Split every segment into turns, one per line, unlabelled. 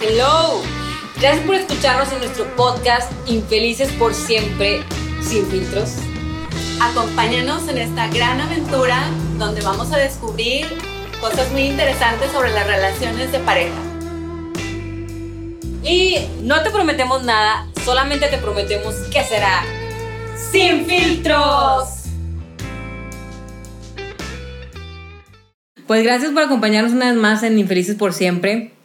Hello. Gracias por escucharnos en nuestro podcast Infelices por siempre, sin filtros.
Acompáñanos en esta gran aventura donde vamos a descubrir cosas muy interesantes sobre las relaciones de pareja.
Y no te prometemos nada, solamente te prometemos que será sin filtros. Pues gracias por acompañarnos una vez más en Infelices por siempre.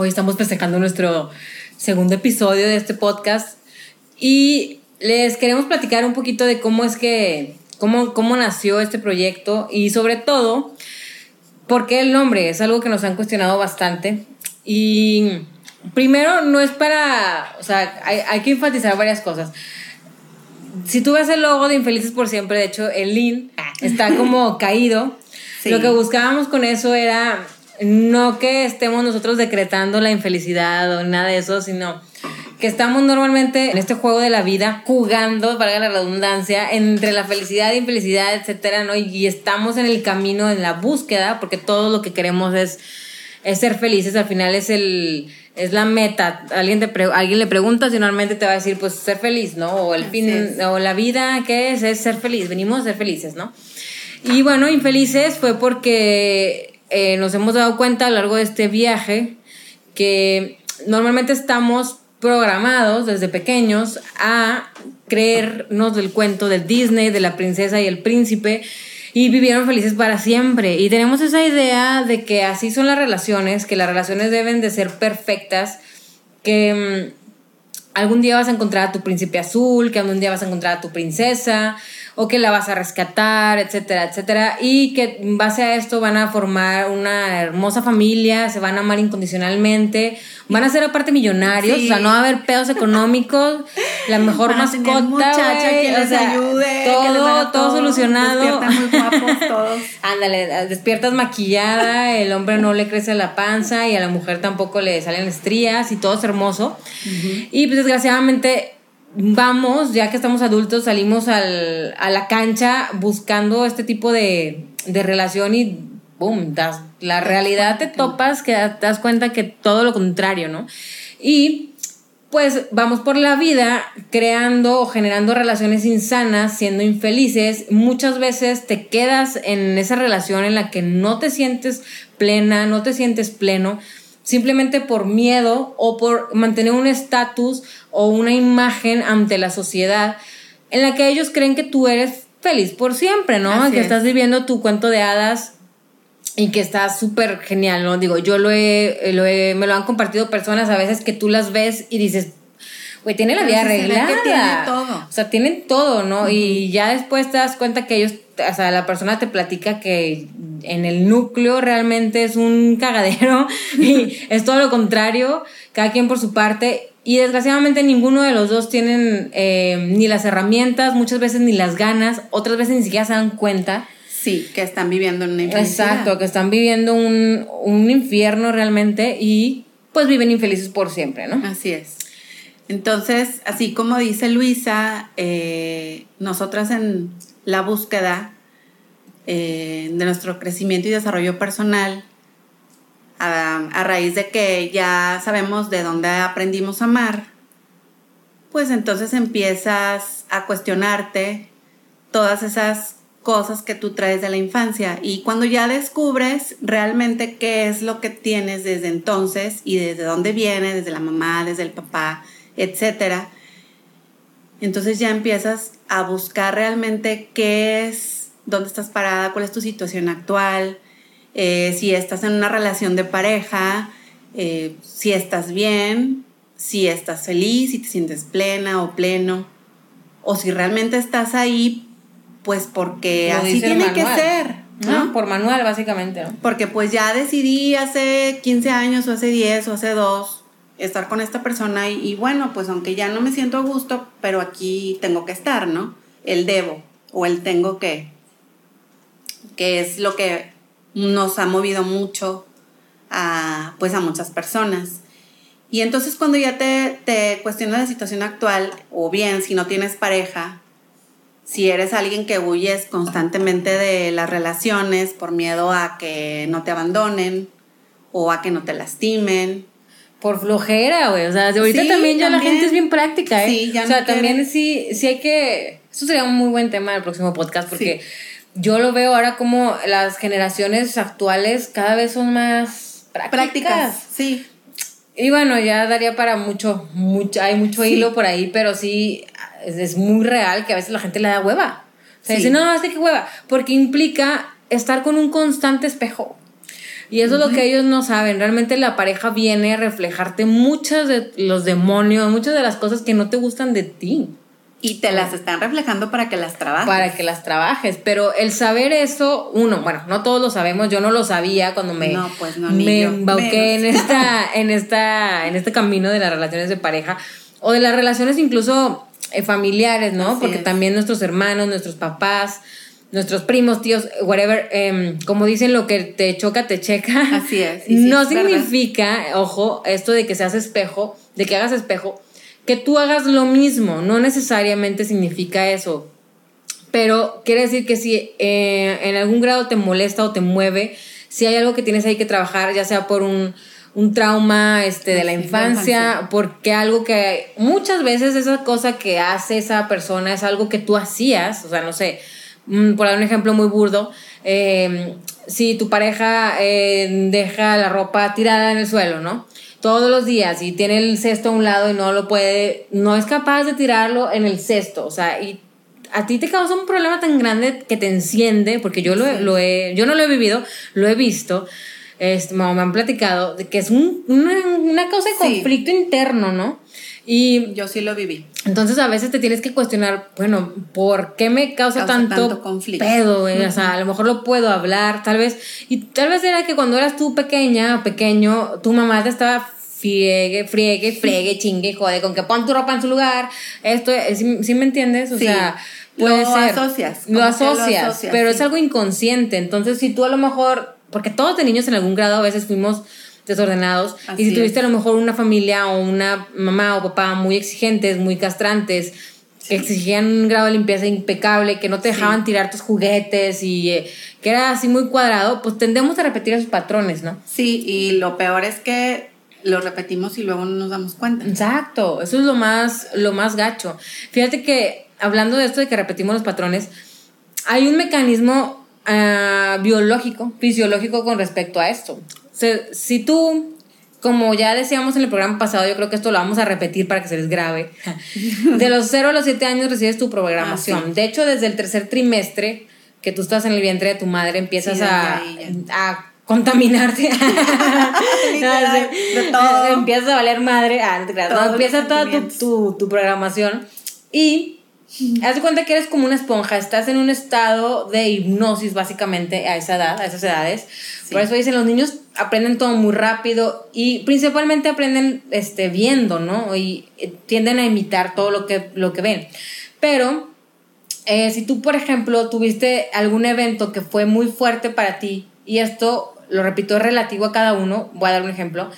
Hoy estamos festejando nuestro segundo episodio de este podcast y les queremos platicar un poquito de cómo es que, cómo, cómo nació este proyecto y sobre todo, por qué el nombre. Es algo que nos han cuestionado bastante. Y primero, no es para, o sea, hay, hay que enfatizar varias cosas. Si tú ves el logo de Infelices por siempre, de hecho, el link está como caído.
Sí.
Lo que buscábamos con eso era no que estemos nosotros decretando la infelicidad o nada de eso, sino que estamos normalmente en este juego de la vida jugando, valga la redundancia, entre la felicidad e infelicidad, etcétera, ¿no? Y estamos en el camino, en la búsqueda, porque todo lo que queremos es, es ser felices, al final es el es la meta. Alguien te alguien le preguntas y normalmente te va a decir pues ser feliz, ¿no? O el fin o la vida ¿qué es? Es ser feliz, venimos a ser felices, ¿no? Y bueno, infelices fue porque eh, nos hemos dado cuenta a lo largo de este viaje que normalmente estamos programados desde pequeños a creernos del cuento del Disney, de la princesa y el príncipe, y vivieron felices para siempre. Y tenemos esa idea de que así son las relaciones, que las relaciones deben de ser perfectas, que mm, algún día vas a encontrar a tu príncipe azul, que algún día vas a encontrar a tu princesa, o que la vas a rescatar, etcétera, etcétera, y que en base a esto van a formar una hermosa familia, se van a amar incondicionalmente, van a ser aparte millonarios,
Sí.
o sea, no va a haber pedos económicos, la mejor
Van a tener
mascota,
muchacha que
o
les
sea,
ayude, que les
todo,
haga
todo solucionado.
Despiertan muy guapos todos.
Ándale, despiertas maquillada, el hombre no le crece la panza y a la mujer tampoco le salen estrías y todo es hermoso. Y pues desgraciadamente vamos, ya que estamos adultos, salimos al- a la cancha buscando este tipo de, de relación y boom, das, la realidad te topas que das, das cuenta que todo lo contrario, ¿no? Y pues vamos por la vida creando o generando relaciones insanas, siendo infelices. Muchas veces te quedas en esa relación en la que no te sientes plena, no te sientes pleno, simplemente por miedo o por mantener un estatus o una imagen ante la sociedad en la que ellos creen que tú eres feliz por siempre, ¿no?
Así
que
es.
estás viviendo tu cuento de hadas y que está súper genial, ¿no? Digo, yo lo he, lo he- me lo han compartido personas a veces que tú las ves y dices, güey, tiene la vida
sí se ve que
arreglada.
tiene todo.
O sea, tienen todo, ¿no? Y ya después te das cuenta que ellos, o sea, la persona te platica que en el núcleo realmente es un cagadero y es todo lo contrario, cada quien por su parte. Y desgraciadamente ninguno de los dos tienen eh, ni las herramientas, muchas veces ni las ganas, otras veces ni siquiera se dan cuenta.
Sí, que están viviendo en una infelicidad.
Exacto, que están viviendo un, un infierno realmente y pues viven infelices por siempre, ¿no?
Así es. Entonces, así como dice Luisa, eh, nosotras en la búsqueda eh, de nuestro crecimiento y desarrollo personal, a, a raíz de que ya sabemos de dónde aprendimos a amar, pues entonces empiezas a cuestionarte todas esas cosas que tú traes de la infancia. Y cuando ya descubres realmente qué es lo que tienes desde entonces y desde dónde viene, desde la mamá, desde el papá, etcétera, entonces ya empiezas a buscar realmente qué es, dónde estás parada, cuál es tu situación actual, eh, si estás en una relación de pareja, eh, si estás bien, si estás feliz, si te sientes plena o pleno, o si realmente estás ahí, pues porque
Lo
así tiene que ser,
¿no?
¿no?
Por manual, básicamente, ¿no?
Porque pues ya decidí hace 15 años o hace 10 o hace 2 estar con esta persona y, bueno, pues aunque ya no me siento a gusto, pero aquí tengo que estar, ¿no? El debo o el tengo que, que es lo que nos ha movido mucho a, pues a muchas personas. Y entonces cuando ya te, te cuestionas la situación actual, o bien si no tienes pareja, si eres alguien que huyes constantemente de las relaciones por miedo a que no te abandonen o a que no te lastimen
por flojera, güey. O sea, ahorita también ya la gente es bien práctica, ¿eh? Sí, ya O sea, también sí, sí hay que. Eso sería un muy buen tema del próximo podcast porque yo lo veo ahora como las generaciones actuales cada vez son más prácticas. prácticas sí. Y bueno, ya daría para mucho, mucho hay mucho hilo por ahí, pero sí es, muy real que a veces la gente le da hueva. O sea, dice, no, hace que hueva, porque implica estar con un constante espejo. Y eso es lo que ellos no saben. Realmente la pareja viene a reflejarte muchos de los demonios, muchas de las cosas que no te gustan de ti.
Y te las están reflejando para que las trabajes.
Para que las trabajes. Pero el saber eso, uno, bueno, no todos lo sabemos, yo no lo sabía cuando me, no, pues no, me embauqué en esta, en esta, en este camino de las relaciones de pareja. O de las relaciones incluso eh, familiares, ¿no? Porque también nuestros hermanos, nuestros papás, nuestros primos, tíos, whatever, em, como dicen, lo que te choca, te checa.
Así es.
no significa, ojo, esto de que seas espejo, de que hagas espejo, que tú hagas lo mismo. No necesariamente significa eso. Pero quiere decir que si eh, en algún grado te molesta o te mueve, si hay algo que tienes ahí que trabajar, ya sea por un, un trauma este, de la infancia, porque algo que muchas veces esa cosa que hace esa persona es algo que tú hacías, o sea, no sé, por dar un ejemplo muy burdo, em, si tu pareja eh, deja la ropa tirada en el suelo, ¿no? Todos los días y tiene el cesto a un lado y no lo puede, no es capaz de tirarlo en el cesto, o sea, y a ti te causa un problema tan grande que te enciende, porque yo lo, lo he, yo no lo he vivido, lo he visto, este, me han platicado, de que es un, una, una, causa de conflicto interno, ¿no?
Y yo sí lo viví.
Entonces a veces te tienes que cuestionar, bueno, ¿por qué me causa, tanto, conflicto? pedo? O sea, a lo mejor lo puedo hablar, tal vez. Y tal vez era que cuando eras tú pequeña o pequeño, tu mamá te estaba friegue, friegue, friegue, chingue, jode, con que pon tu ropa en su lugar. Esto, ¿sí, me entiendes? O sea, puede
lo Asocias,
lo asocias. pero es algo inconsciente. Entonces, si tú a lo mejor, porque todos de niños en algún grado a veces fuimos desordenados. y si tuviste a lo mejor una familia o una mamá o papá muy exigentes, muy castrantes, que exigían un grado de limpieza impecable, que no te dejaban tirar tus juguetes y eh, que era así muy cuadrado, pues tendemos a repetir esos patrones, ¿no?
Sí, y lo peor es que lo repetimos y luego no nos damos cuenta.
Exacto, eso es lo más, lo más gacho. Fíjate que hablando de esto de que repetimos los patrones, hay un mecanismo ah, biológico, fisiológico con respecto a esto si tú, como ya decíamos en el programa pasado, yo creo que esto lo vamos a repetir para que se les grabe. De los 0 a los 7 años recibes tu programación. Ah, de hecho, desde el tercer trimestre que tú estás en el vientre de tu madre, empiezas a, a contaminarte. de todo. Empiezas a valer madre. Ah, no, empieza toda tu, tu, tu, programación. Y Haz de cuenta que eres como una esponja, estás en un estado de hipnosis básicamente a esa edad, a esas edades. Por eso dicen los niños aprenden todo muy rápido y principalmente aprenden este, viendo, ¿no? Y eh, tienden a imitar todo lo que, lo que ven. Pero eh, si tú, por ejemplo, tuviste algún evento que fue muy fuerte para ti, y esto, lo repito, es relativo a cada uno, voy a dar un ejemplo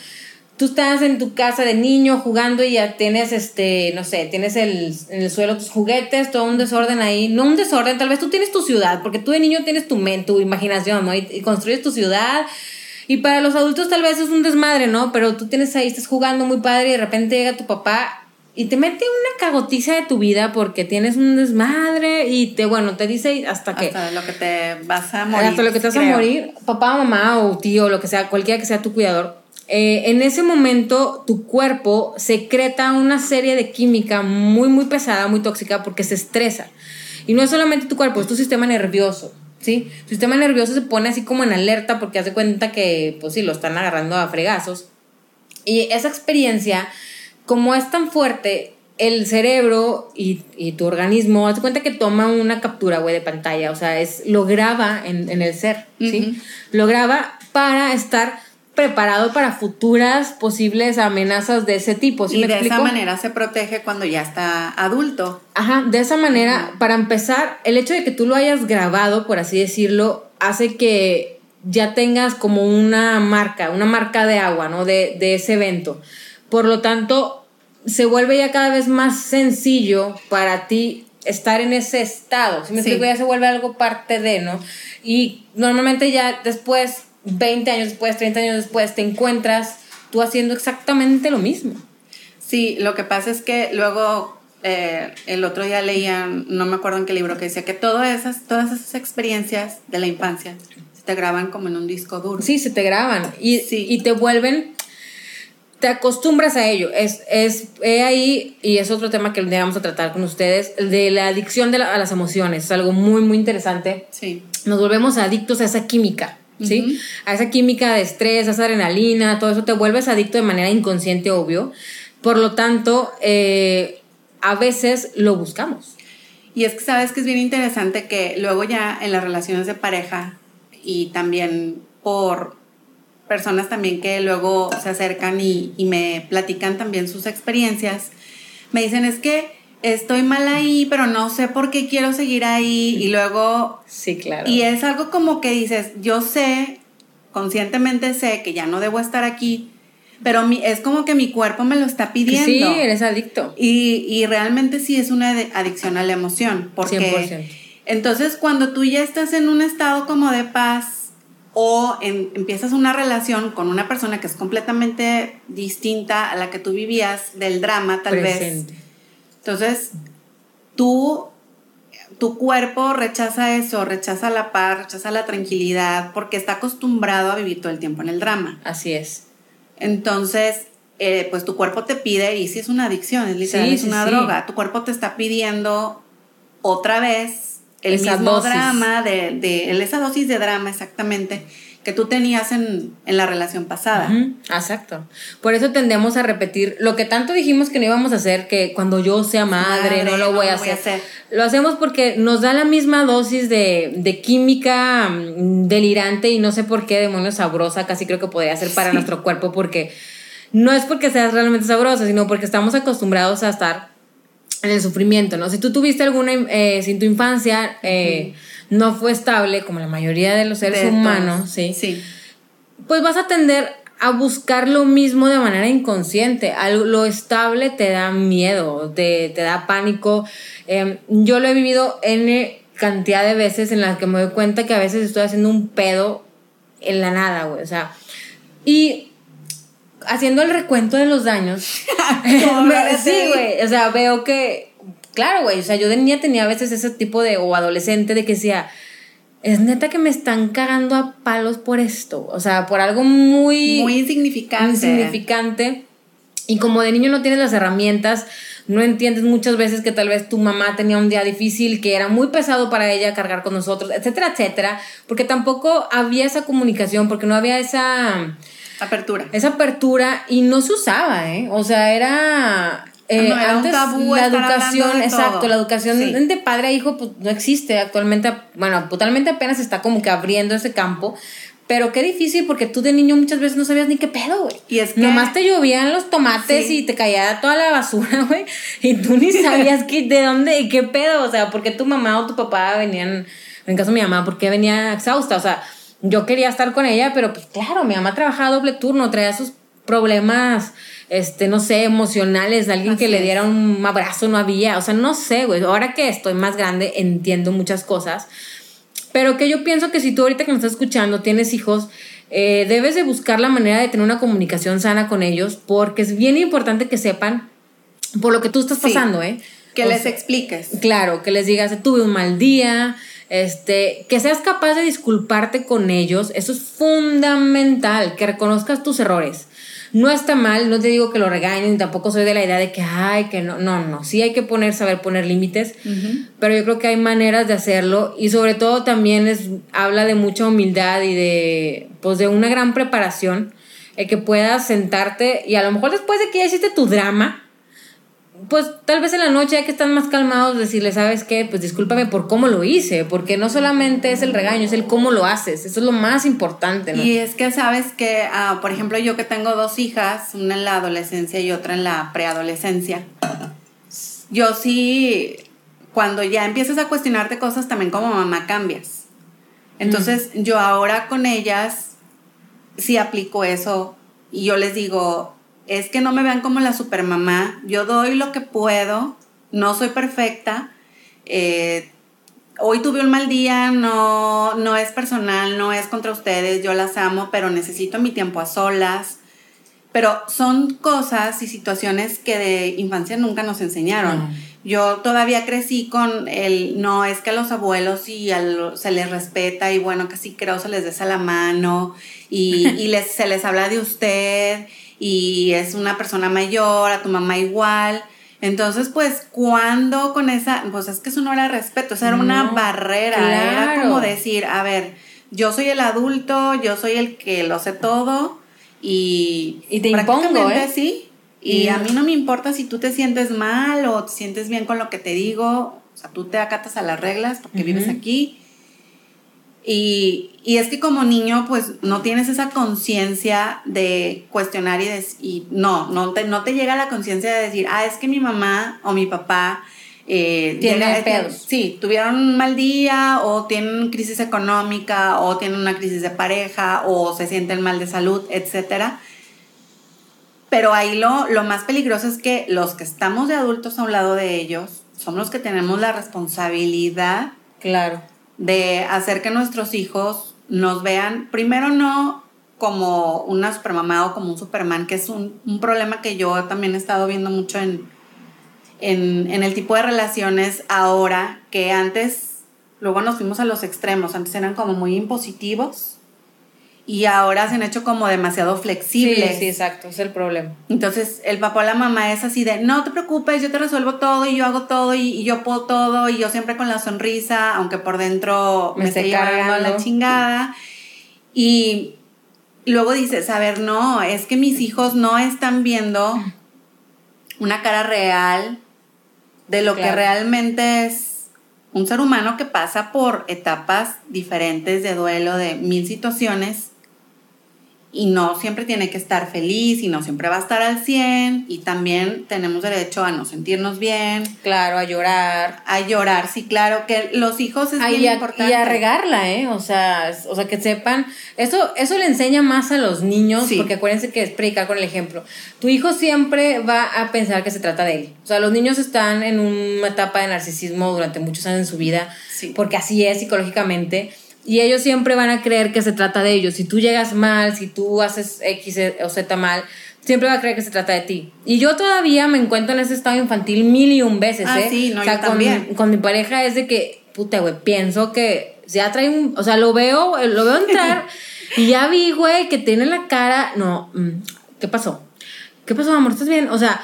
tú estás en tu casa de niño jugando y ya tienes, este, no sé, tienes el, en el suelo tus juguetes, todo un desorden ahí. No un desorden, tal vez tú tienes tu ciudad, porque tú de niño tienes tu mente, tu imaginación, ¿no? Y, construyes tu ciudad. Y para los adultos tal vez es un desmadre, ¿no? Pero tú tienes ahí, estás jugando muy padre y de repente llega tu papá y te mete una cagotiza de tu vida porque tienes un desmadre y te, bueno, te dice hasta que...
Hasta lo que te vas a morir.
Hasta lo que te vas a morir, papá, mamá o tío, lo que sea, cualquiera que sea tu cuidador, eh, en ese momento tu cuerpo secreta una serie de química muy, muy pesada, muy tóxica, porque se estresa. Y no es solamente tu cuerpo, es tu sistema nervioso. ¿Sí? Tu sistema nervioso se pone así como en alerta porque hace cuenta que, pues sí, lo están agarrando a fregazos. Y esa experiencia, como es tan fuerte, el cerebro y, tu organismo, hace cuenta que toma una captura, güey, de pantalla. O sea, es, lo graba en, el ser, ¿sí? Lo graba para estar preparado para futuras posibles amenazas de ese tipo.
y de esa manera se protege cuando ya está adulto.
Ajá, de esa manera, para empezar, el hecho de que tú lo hayas grabado, por así decirlo, hace que ya tengas como una marca, una marca de agua, ¿no? De, de ese evento. Por lo tanto, se vuelve ya cada vez más sencillo para ti estar en ese estado. Si me explico, ya se vuelve algo parte de, ¿no? Y normalmente ya después 20 años después, 30 años después, te encuentras tú haciendo exactamente lo mismo.
Sí, lo que pasa es que luego eh, el otro día leía, no me acuerdo en qué libro, que decía que todas esas, todas esas experiencias de la infancia se te graban como en un disco duro.
Sí, se te graban y, y te vuelven, te acostumbras a ello. Es, es ahí, y es otro tema que vamos a tratar con ustedes, de la adicción de a las emociones. Es algo muy, muy interesante.
Sí.
Nos volvemos adictos a esa química. ¿Sí? A esa química de estrés, a esa adrenalina, todo eso te vuelves adicto de manera inconsciente, obvio. Por lo tanto, eh, a veces lo buscamos.
Y es que sabes que es bien interesante que luego ya en las relaciones de pareja y también por personas también que luego se acercan y, me platican también sus experiencias, me dicen es que estoy mal ahí, pero no sé por qué quiero seguir ahí y luego...
Sí, claro.
Y es algo como que dices, yo sé, conscientemente sé que ya no debo estar aquí, pero mi, es como que mi cuerpo me lo está pidiendo.
Sí, eres adicto.
Y, y realmente sí es una adicción a la emoción, porque 100%. entonces cuando tú ya estás en un estado como de paz o empiezas una relación con una persona que es completamente distinta a la que tú vivías del drama tal vez. Entonces, tú tu cuerpo rechaza eso, rechaza la paz, rechaza la tranquilidad, porque está acostumbrado a vivir todo el tiempo en el drama.
Así es.
Entonces, eh, pues tu cuerpo te pide, y si es una adicción, es literal, es una droga, tu cuerpo te está pidiendo otra vez el mismo drama, de, de, esa dosis de drama exactamente que tú tenías en, la relación pasada.
exacto. Por eso tendemos a repetir lo que tanto dijimos que no íbamos a hacer, que cuando yo sea madre, no lo, voy, a, hacer. Lo hacemos porque nos da la misma dosis de, de, química mm, delirante y no sé por qué demonio sabrosa, casi creo que podría ser para nuestro cuerpo, porque no es porque seas realmente sabrosa, sino porque estamos acostumbrados a estar en el sufrimiento, ¿no? Si tú tuviste alguna, eh, sin tu infancia, eh, no fue estable, como la mayoría de los seres humanos, ¿sí?
Sí.
Pues vas a tender a buscar lo mismo de manera inconsciente. Lo estable te da miedo, te, te da pánico. Em, yo lo he vivido en cantidad de veces en las que me doy cuenta que a veces estoy haciendo un pedo en la nada, güey. O sea, y haciendo el recuento de los daños. sí, güey. O sea, veo que, claro, güey. O sea, yo de niña tenía a veces ese tipo de, o adolescente, de que decía, es neta que me están cagando a palos por esto. O sea, por algo muy.
Muy insignificante.
Insignificante. Y como de niño no tienes las herramientas, no entiendes muchas veces que tal vez tu mamá tenía un día difícil, que era muy pesado para ella cargar con nosotros, etcétera, etcétera. Porque tampoco había esa comunicación, porque no había esa
Apertura.
Esa apertura y no se usaba, ¿eh? O sea, era... Eh, antes la educación, exacto, la educación de padre a hijo pues, no existe actualmente, bueno, totalmente apenas está como que abriendo ese campo, pero qué difícil porque tú de niño muchas veces no sabías ni qué pedo, güey.
Y es que...
Nomás te llovían los tomates y te caía toda la basura, güey. Y tú ni sabías que, de dónde y qué pedo. O sea, porque tu mamá o tu papá venían, en caso de mi mamá, porque venía exhausta. O sea, yo quería estar con ella, pero pues claro, mi mamá trabajaba doble turno, traía sus problemas, este, no sé, emocionales, de alguien que le diera un abrazo no había, o sea, no sé, güey, ahora que estoy más grande entiendo muchas cosas, pero que yo pienso que si tú ahorita que me estás escuchando tienes hijos, eh, debes de buscar la manera de tener una comunicación sana con ellos, porque es bien importante que sepan por lo que tú estás pasando, ¿eh?
Que les expliques.
Claro, que les digas, tuve un mal día, este, que seas capaz de disculparte con ellos, eso es fundamental, que reconozcas tus errores. No está mal, no te digo que lo regañen, tampoco soy de la idea de que, ay, que no, no, no, sí hay que poner, saber poner límites, pero yo creo que hay maneras de hacerlo y sobre todo también es, habla de mucha humildad y de, pues de una gran preparación, el que puedas sentarte y a lo mejor después de que ya hiciste tu drama, pues tal vez en la noche, ya que están más calmados, decirle, ¿sabes qué? Pues discúlpame por cómo lo hice, porque no solamente es el regaño, es el cómo lo haces, eso es lo más importante, ¿no?
Y es que sabes que, ah, por ejemplo, yo que tengo dos hijas, una en la adolescencia y otra en la preadolescencia, yo sí, cuando ya empiezas a cuestionarte cosas, también como mamá cambias. Entonces, yo ahora con ellas sí aplico eso y yo les digo, es que no me vean como la supermamá, yo doy lo que puedo, no soy perfecta, eh, hoy tuve un mal día, no, no es personal, no es contra ustedes, yo las amo, pero necesito mi tiempo a solas. pero son cosas y situaciones que de infancia nunca nos enseñaron. Yo todavía crecí con el, no, es que a los abuelos y se les respeta y bueno, casi creo se les des a la mano y, y les, se les habla de usted y es una persona mayor, a tu mamá igual. Entonces, pues, cuando con esa, pues es que eso no era respeto, eso era una barrera, era como decir, a ver, yo soy el adulto, yo soy el que lo sé todo y,
y te impongo, ¿eh?
sí. Y a mí no me importa si tú te sientes mal o te sientes bien con lo que te digo, o sea, tú te acatas a las reglas porque vives aquí. Y, es que como niño, pues no tienes esa conciencia de cuestionar y, de, y no, no te, no te llega la conciencia de decir, ah, es que mi mamá o mi papá
eh, tienen pedos.
Sí, tuvieron un mal día o tienen crisis económica o tienen una crisis de pareja o se sienten mal de salud, etcétera. Pero ahí lo, lo más peligroso es que los que estamos de adultos a un lado de ellos somos los que tenemos la responsabilidad
claro.
De hacer que nuestros hijos nos vean, primero no como una supermamá o como un superman, que es un, un problema que yo también he estado viendo mucho en, en, en el tipo de relaciones ahora que antes, luego nos fuimos a los extremos, antes eran como muy impositivos y ahora se han hecho como demasiado flexibles.
Sí, sí, exacto, es el problema.
Entonces, el papá o la mamá es así de, no te preocupes, yo te resuelvo todo y yo hago todo y, yo puedo todo y yo siempre con la sonrisa, aunque por dentro me, esté llevando la chingada. Y luego dices, a ver, no, es que mis hijos no están viendo una cara real de lo que realmente es un ser humano que pasa por etapas diferentes de duelo, de mil situaciones y no siempre tiene que estar feliz y no siempre va a estar al 100 y también tenemos derecho a no sentirnos bien.
Claro, a llorar.
A llorar, sí, claro, que los hijos es bien importante.
Y a regarla, ¿eh? O sea, o sea, que sepan, eso, eso le enseña más a los niños, porque acuérdense que es predicar con el ejemplo. Tu hijo siempre va a pensar que se trata de él. O sea, los niños están en una etapa de narcisismo durante muchos años en su vida, porque así es psicológicamente y ellos siempre van a creer que se trata de ellos. Si tú llegas mal, si tú haces X o Z mal, siempre va a creer que se trata de ti. Y yo todavía me encuentro en ese estado infantil mil y un veces,
ah,
¿eh?
Sí, no,
o sea,
yo
con,
también.
con mi pareja es de que, puta, güey, pienso que ya trae un. O sea, lo veo, lo veo entrar y ya vi, güey, que tiene la cara. No, mm, ¿qué pasó? ¿Qué pasó, amor? ¿Estás bien? O sea,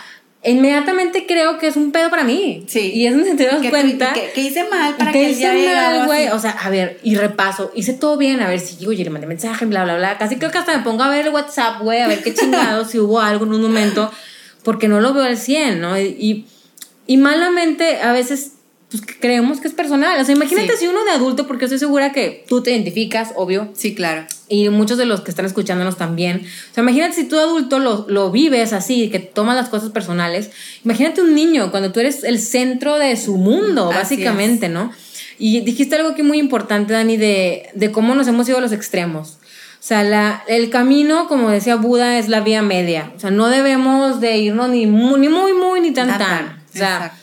inmediatamente creo que es un pedo para mí.
Sí.
Y es donde te das cuenta.
Que, hice mal para que,
hice mal, güey. O sea, a ver, y repaso. Hice todo bien, a ver si, oye, le mandé mensaje, bla, bla, bla. Casi creo que hasta me pongo a ver el WhatsApp, güey, a ver qué chingado, si hubo algo en un momento, porque no lo veo al 100, ¿no? Y, y malamente a veces pues creemos que es personal. O sea, imagínate si uno de adulto, porque estoy segura que tú te identificas, obvio.
Sí, claro.
Y muchos de los que están escuchándonos también. O sea, imagínate si tú adulto lo, lo vives así, que tomas las cosas personales. Imagínate un niño cuando tú eres el centro de su mundo, básicamente, ¿no? Y dijiste algo que muy importante, Dani, de, de cómo nos hemos ido a los extremos. O sea, la, el camino, como decía Buda, es la vía media. O sea, no debemos de irnos ni muy, ni muy, muy, ni tan, tan. O sea, Exacto.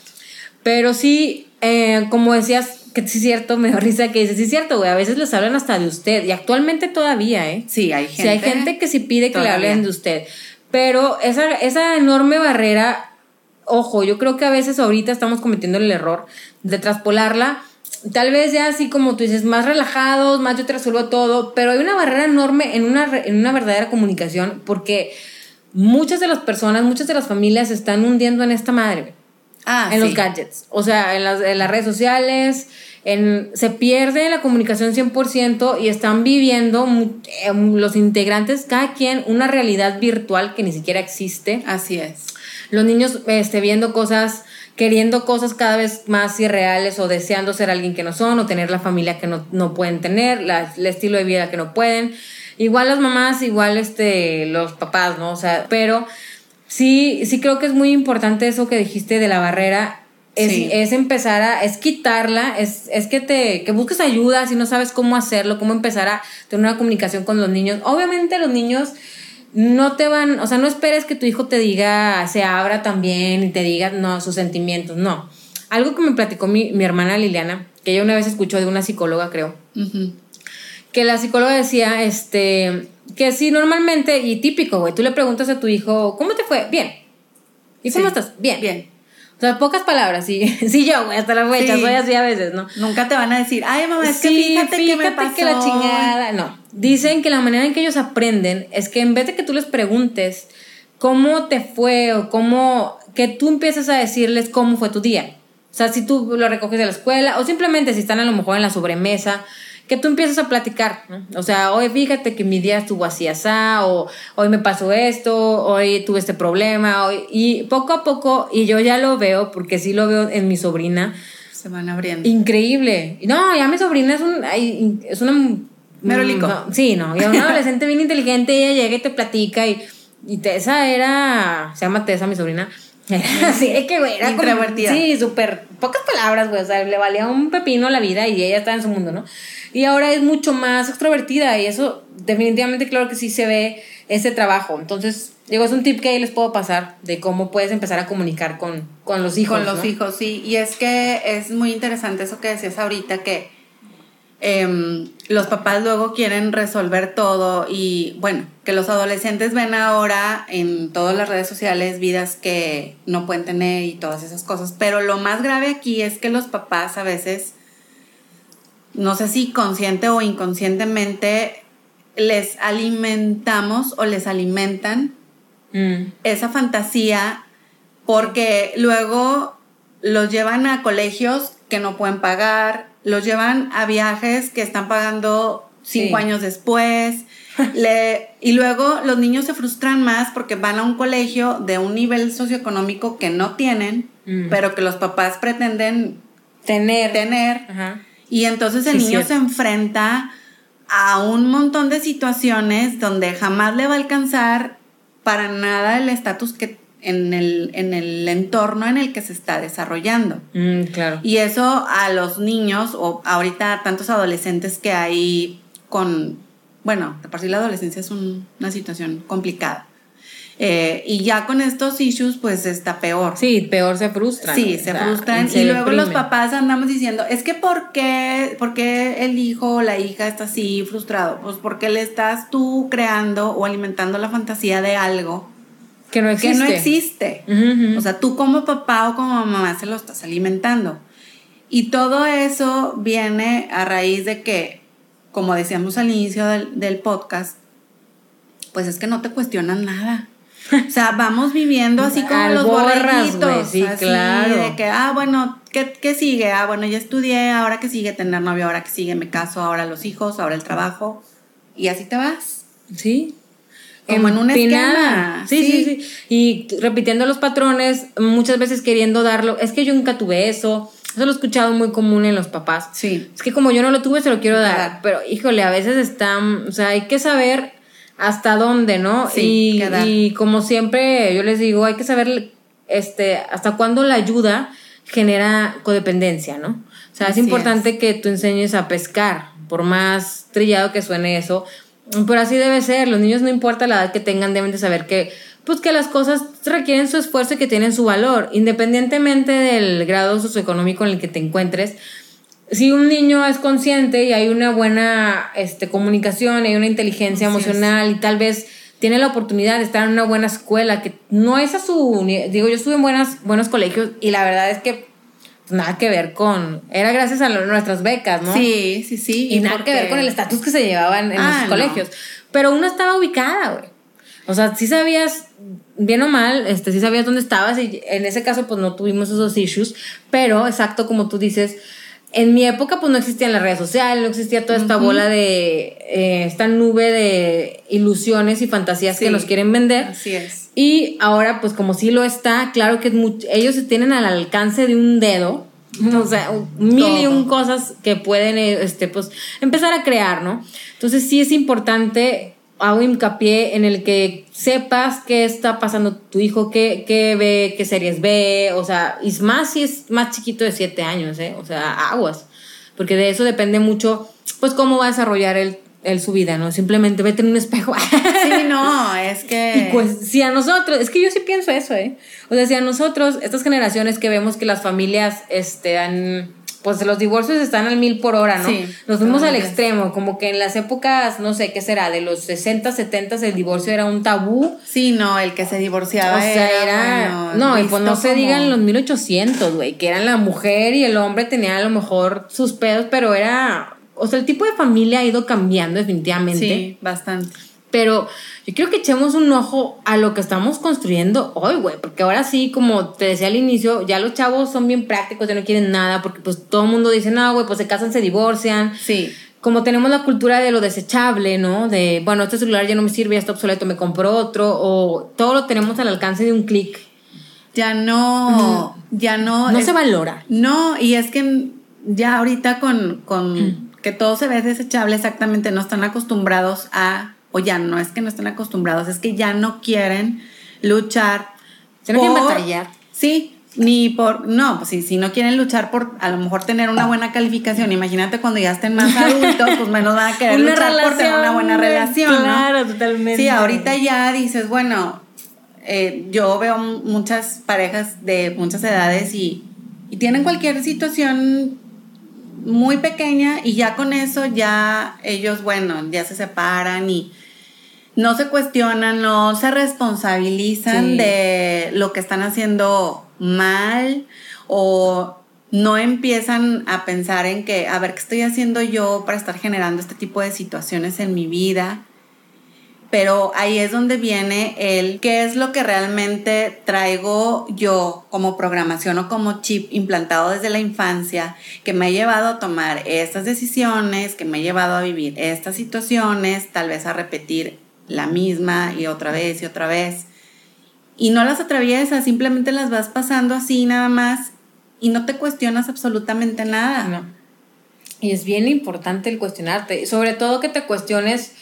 pero sí eh, como decías, que sí es cierto, me da risa que dices, sí es cierto, güey, a veces les hablan hasta de usted, y actualmente todavía, ¿eh?
Sí, hay gente.
Sí, hay gente que sí pide que le hablen de usted, pero esa, esa enorme barrera, ojo, yo creo que a veces ahorita estamos cometiendo el error de traspolarla, tal vez ya así como tú dices, más relajados, más yo te resuelvo todo, pero hay una barrera enorme en una, en una verdadera comunicación, porque muchas de las personas, muchas de las familias se están hundiendo en esta madre. Ah, en los gadgets. O sea, en las, en las redes sociales, en, se pierde la comunicación 100% y están viviendo eh, los integrantes, cada quien, una realidad virtual que ni siquiera existe.
Así es.
Los niños este, viendo cosas, queriendo cosas cada vez más irreales o deseando ser alguien que no son o tener la familia que no, no pueden tener, el estilo de vida que no pueden. Igual las mamás, igual este, los papás, ¿no? O sea, pero sí, sí creo que es muy importante eso que dijiste de la barrera. Es, empezar a, es quitarla, es, es que te, que busques ayuda si no sabes cómo hacerlo, cómo empezar a tener una comunicación con los niños. Obviamente los niños no te van, o sea, no esperes que tu hijo te diga, se abra también y te diga, no, sus sentimientos, no. Algo que me platicó mi, mi hermana Liliana, que ella una vez escuchó de una psicóloga, creo, que la psicóloga decía, este, que sí, normalmente, y típico, güey, tú le preguntas a tu hijo, ¿cómo te fue? Bien. ¿Y cómo estás? Bien.
Bien.
O sea, pocas palabras, sí, sí yo, güey, hasta la fecha,
Sí.
soy así a veces, ¿no?
Nunca te van a decir, ay, mamá, es que
Sí,
fíjate, que me pasó.
que la chingada. No. Dicen que la manera en que ellos aprenden es que en vez de que tú les preguntes cómo te fue o cómo. que tú empieces a decirles cómo fue tu día. O sea, si tú lo recoges de la escuela o simplemente si están a lo mejor en la sobremesa, que tú empieces a platicar. ¿no? O sea, hoy fíjate que mi día estuvo así, así, o hoy me pasó esto, hoy tuve este problema, hoy, y poco a poco, y yo ya lo veo, porque sí lo veo en mi sobrina,
Se van abriendo.
Increíble. No, ya mi sobrina es un es una
Merolico.
no, sí, no, y una adolescente bien inteligente, ella llega y te platica y, y Tessa era, se llama Tessa mi sobrina. Era así de que güey, era como- sí, súper pocas palabras, güey, o sea, le valía un pepino la vida y ella estaba en su mundo, ¿no? Y ahora es mucho más extrovertida y eso definitivamente claro que sí se ve ese trabajo. Entonces, digo, es un tip que ahí les puedo pasar de cómo puedes empezar a comunicar con, con los hijos.
Con los
¿no?
hijos, sí. Y es que es muy interesante eso que decías ahorita, que em, los papás luego quieren resolver todo y bueno, que los adolescentes ven ahora en todas las redes sociales vidas que no pueden tener y todas esas cosas. Pero lo más grave aquí es que los papás a veces, no sé si consciente o inconscientemente, les alimentamos o les alimentan
Mm.
esa fantasía porque luego los llevan a colegios que no pueden pagar, los llevan a viajes que están pagando cinco
Sí.
años después. le- y luego los niños se frustran más porque van a un colegio de un nivel socioeconómico que no tienen,
Mm.
pero que los papás pretenden
Tener.
tener.
Ajá.
Y entonces el
Sí,
niño
cierto.
se enfrenta a un montón de situaciones donde jamás le va a alcanzar para nada el estatus que en el, en el entorno en el que se está desarrollando.
Mm, claro.
Y eso a los niños, o ahorita a tantos adolescentes que hay con, bueno, de por sí la adolescencia es un- una situación complicada. Eh, y ya con estos issues, pues está peor.
Sí, peor se frustran.
Sí,
o
se
sea,
frustran.
se
y luego los papás andamos diciendo, es que ¿por qué, por qué el hijo o la hija está así frustrado? Pues porque le estás tú creando o alimentando la fantasía de algo
Que no existe.
que no existe. O sea, tú como papá o como mamá se lo estás alimentando. Y todo eso viene a raíz de que, como decíamos al inicio del, del podcast, pues es que no te cuestionan nada. O sea, vamos viviendo así como
Al
los
borras,
borreguitos.
sí,
así
claro.
De que, ah, bueno, ¿qué, ¿qué sigue? Ah, bueno, ya estudié, ahora que sigue tener novio, ahora que sigue me caso, ahora los hijos, ahora el trabajo. Y así te vas.
Sí.
Como en un
Empinada.
esquema.
Sí, sí,
Sí.
sí, Y repitiendo los patrones, muchas veces queriendo darlo. Es que yo nunca tuve eso. Eso lo he escuchado muy común en los papás.
Sí.
Es que como yo no lo tuve, se lo quiero dar.
Dar.
Pero, híjole, a veces están. O sea, hay que saber hasta dónde, ¿no?
Sí,
y, como siempre yo les digo, hay que saber este, hasta cuándo la ayuda genera codependencia, ¿no? O sea, es importante que tú enseñes a pescar, por más trillado que suene eso, pero así debe ser. Los niños no importa la edad que tengan, deben de saber que pues que las cosas requieren su esfuerzo y que tienen su valor, independientemente del grado socioeconómico en el que te encuentres. Si un niño es consciente y hay una buena este, comunicación, hay una inteligencia
Así es.
emocional y tal vez tiene la oportunidad de estar en una buena escuela, que no es a su... Digo, yo estuve en buenas, buenos colegios y la verdad es que nada que ver con... Era gracias a lo- nuestras becas, ¿no?
Sí, sí, sí.
Y nada
porque-
que ver con el estatus que se llevaban en
Ah,
los
no.
colegios. Pero uno estaba ubicada, güey. O sea, sí sabías, bien o mal, este, sí sabías dónde estabas y en ese caso pues no tuvimos esos issues, pero exacto como tú dices, en mi época pues no existían las redes sociales, no existía toda esta bola de, eh, esta nube de ilusiones y fantasías que nos quieren vender.
Así es.
Y ahora, pues como sí lo está, claro que es ellos tienen al alcance de un dedo, o sea, mil y un cosas que pueden, eh, este, pues, empezar a crear, ¿no? Entonces sí es importante, hago hincapié en el que sepas qué está pasando tu hijo, qué, qué ve, qué series ve, o sea, y más si es más chiquito de siete años, ¿eh? O sea, aguas, porque de eso depende mucho, pues, cómo va a desarrollar él, él su vida, ¿no? Simplemente vete en un espejo.
Sí, no, es que.
Y pues si a nosotros, es que yo sí pienso eso, ¿eh? O sea, si a nosotros, estas generaciones que vemos que las familias este, han pues los divorcios están al mil por hora, ¿no?
Sí,
Nos fuimos al extremo, como que en las épocas, no sé qué será, de los 60, 70 el divorcio era un tabú.
Sí, no, el que se divorciaba
O sea, era.
bueno,
no, y pues no se
como-
digan los 1800, güey, que eran la mujer y el hombre tenían a lo mejor sus pedos, pero era. O sea, el tipo de familia ha ido cambiando definitivamente.
Sí, bastante.
Pero yo quiero que echemos un ojo a lo que estamos construyendo hoy, güey. Porque ahora sí, como te decía al inicio, ya los chavos son bien prácticos, ya no quieren nada. Porque pues todo el mundo dice, no, güey, pues se casan, se divorcian.
Sí,
Como tenemos la cultura de lo desechable, ¿no? De, bueno, este celular ya no me sirve, ya está obsoleto, me compro otro. O todo lo tenemos al alcance de un clic.
ya no, ya no.
No
es-
se valora.
No, y es que ya ahorita con, con que todo se ve desechable exactamente, no están acostumbrados a, o ya no es que no están acostumbrados, es que ya no quieren luchar. Por-
batallar.
Sí, ni por, no, pues si, si no quieren luchar por a lo mejor tener una buena calificación, imagínate cuando ya estén más adultos, pues menos van a querer luchar por tener una buena relación. ¿no?
Claro, totalmente.
Sí, ahorita ya dices, bueno, eh, yo veo muchas parejas de muchas edades y, y tienen cualquier situación muy pequeña y ya con eso ya ellos, bueno, ya se separan y no se cuestionan, no se responsabilizan
Sí.
de lo que están haciendo mal o no empiezan a pensar en que, a ver, ¿qué estoy haciendo yo para estar generando este tipo de situaciones en mi vida? Pero ahí es donde viene el qué es lo que realmente traigo yo como programación o como chip implantado desde la infancia que me ha llevado a tomar estas decisiones, que me ha llevado a vivir estas situaciones, tal vez a repetir la misma y otra vez y otra vez. Y no las atraviesas, simplemente las vas pasando así nada más y no te cuestionas absolutamente nada.
No. Y es bien importante el cuestionarte. Sobre todo que te cuestiones.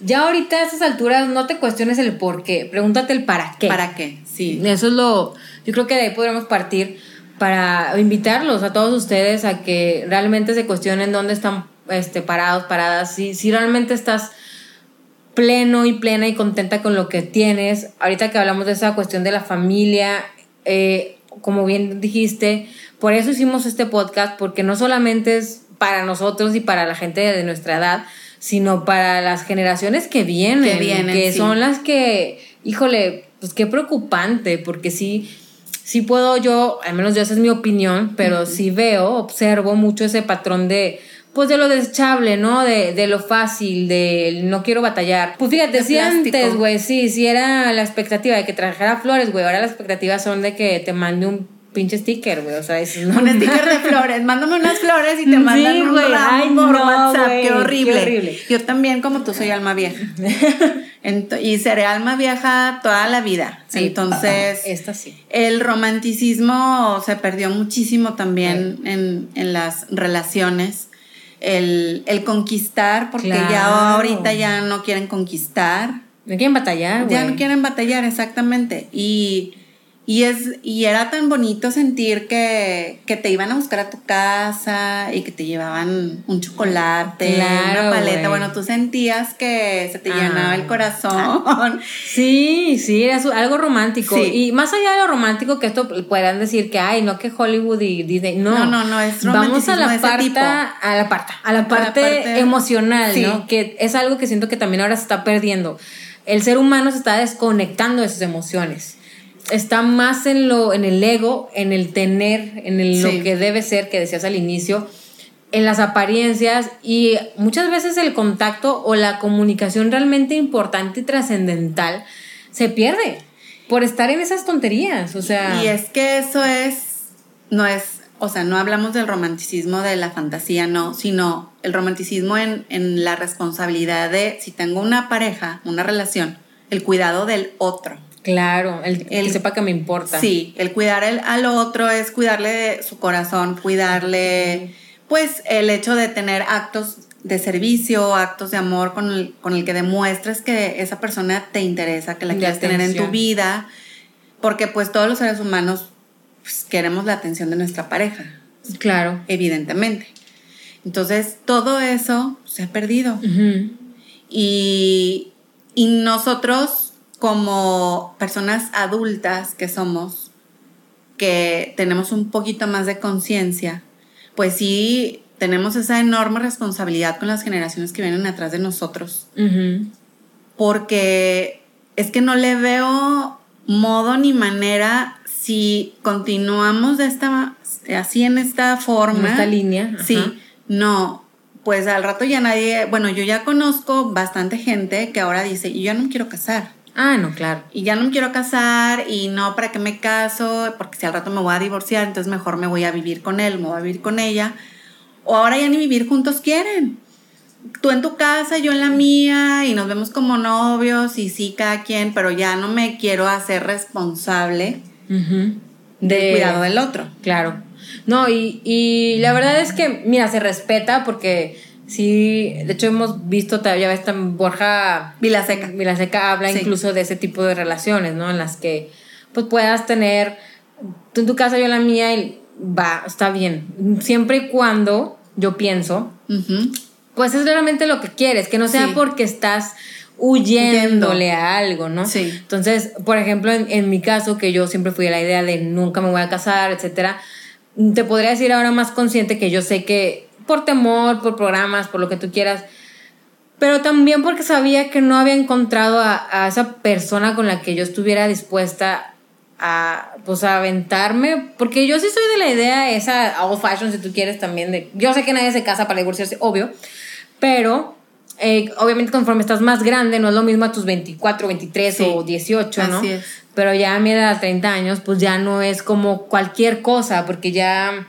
Ya ahorita a estas alturas no te cuestiones el por qué. Pregúntate el para qué.
¿Para qué? Sí.
Eso es lo. Yo creo que de ahí podremos partir para invitarlos a todos ustedes a que realmente se cuestionen dónde están este, parados, paradas. Si, si realmente estás pleno y plena y contenta con lo que tienes. Ahorita que hablamos de esa cuestión de la familia, eh, como bien dijiste, por eso hicimos este podcast, porque no solamente es para nosotros y para la gente de nuestra edad, sino para las generaciones que vienen,
Que vienen, sí.
son las que, híjole, pues qué preocupante, porque sí, sí puedo yo, al menos yo esa es mi opinión, pero sí veo, observo mucho ese patrón de, pues de lo desechable, ¿no? De, de lo fácil, de no quiero batallar. Pues fíjate, si
plástico.
antes, güey, sí, sí era la expectativa de que trajera flores, güey, ahora las expectativas son de que te mande un pinche sticker, güey, o sea, es
Un sticker de flores, mándame unas flores y te
Sí,
mandan un
güey,
ramo
ay,
por
no,
WhatsApp,
güey,
qué
qué
horrible.
horrible.
Yo también, como tú, soy alma vieja. Y seré alma vieja toda la vida.
Sí,
Entonces,
esta sí.
el romanticismo se perdió muchísimo también en, en las relaciones. El, el conquistar, porque ya ahorita ya no quieren conquistar.
No quieren batallar.
Ya no quieren batallar, exactamente. Y, y, es, y era tan bonito sentir que, que te iban a buscar a tu casa y que te llevaban un chocolate,
Claro,
una paleta. Bueno, tú sentías que se te
Ah.
llenaba el corazón.
Sí, sí, era su- algo romántico.
Sí.
Y más allá de lo romántico, que esto podrán decir que, ay, no que Hollywood y Disney. No,
No, no, no, es
Vamos a la parte, a la parte, a la parte,
parte-
emocional,
Sí.
¿no? Que es algo que siento que también ahora se está perdiendo. El ser humano se está desconectando de sus emociones. Está más en lo, en el ego, en el tener, en el,
Sí.
lo que debe ser, que decías al inicio, en las apariencias y muchas veces el contacto o la comunicación realmente importante y trascendental se pierde por estar en esas tonterías. O sea,
Y es que eso es, no es, o sea, no hablamos del romanticismo de la fantasía, no, sino el romanticismo en, en la responsabilidad de, si tengo una pareja, una relación, el cuidado del otro.
Claro, el, que
El-
sepa que me importa.
Sí, el cuidar el, al otro es cuidarle de su corazón, cuidarle, pues, el hecho de tener actos de servicio, actos de amor con el, con el que demuestres que esa persona te interesa, que la
De
quieres tener en tu vida, porque pues todos los seres humanos pues, queremos la atención de nuestra pareja,
Claro.
evidentemente. Entonces, todo eso se ha perdido. Y, y nosotros, como personas adultas que somos, que tenemos un poquito más de conciencia, pues sí, tenemos esa enorme responsabilidad con las generaciones que vienen atrás de nosotros. Porque es que no le veo modo ni manera si continuamos de esta, así en esta forma. En
esta línea.
Sí, no, pues al rato ya nadie, bueno, yo ya conozco bastante gente que ahora dice, yo ya no quiero casar.
Ah, no, claro.
Y ya no me quiero casar y no, ¿para qué me caso? Porque si al rato me voy a divorciar, entonces mejor me voy a vivir con él, me voy a vivir con ella. O ahora ya ni vivir juntos quieren. Tú en tu casa, yo en la mía, y nos vemos como novios, y sí, cada quien, pero ya no me quiero hacer responsable del cuidado del otro.
Claro. No, y, y la verdad es que, mira, se respeta porque Sí, de hecho hemos visto, ya ves, Borja
Vilaseca.
Vilaseca habla incluso de ese tipo de relaciones, ¿no? En las que pues puedas tener, tú en tu casa, yo en la mía, y va, está bien. Siempre y cuando, yo pienso, pues es realmente lo que quieres, que no sea porque estás huyéndole a algo, ¿no?
Sí.
Entonces, por ejemplo, en, en, mi caso, que yo siempre fui a la idea de nunca me voy a casar, etcétera, te podría decir ahora más consciente que yo sé que por temor, por programas, por lo que tú quieras, pero también porque sabía que no había encontrado a, esa persona con la que yo estuviera dispuesta a, pues, a aventarme, porque yo sí soy de la idea esa old fashion, si tú quieres también, de, yo sé que nadie se casa para divorciarse, obvio, pero eh, obviamente conforme estás más grande, no es lo mismo a tus 24, 23 o 18, ¿no?
Así es.
Pero ya a mi edad, 30 años, pues ya no es como cualquier cosa, porque ya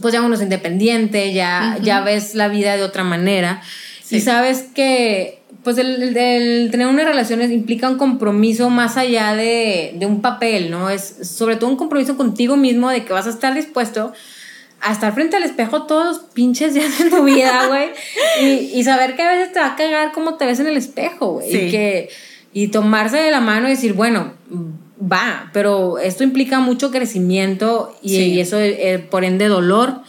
pues ya uno es independiente, ya, ya ves la vida de otra manera. Y sabes que, pues, el, tener una relación implica un compromiso más allá de, un papel, ¿no? Es sobre todo un compromiso contigo mismo de que vas a estar dispuesto a estar frente al espejo todos los pinches días de tu vida, güey. y, y, saber que a veces te va a cagar cómo te ves en el espejo, güey. Y que, y tomarse de la mano y decir, bueno, va, pero esto implica mucho crecimiento y, eso eh, por ende dolor.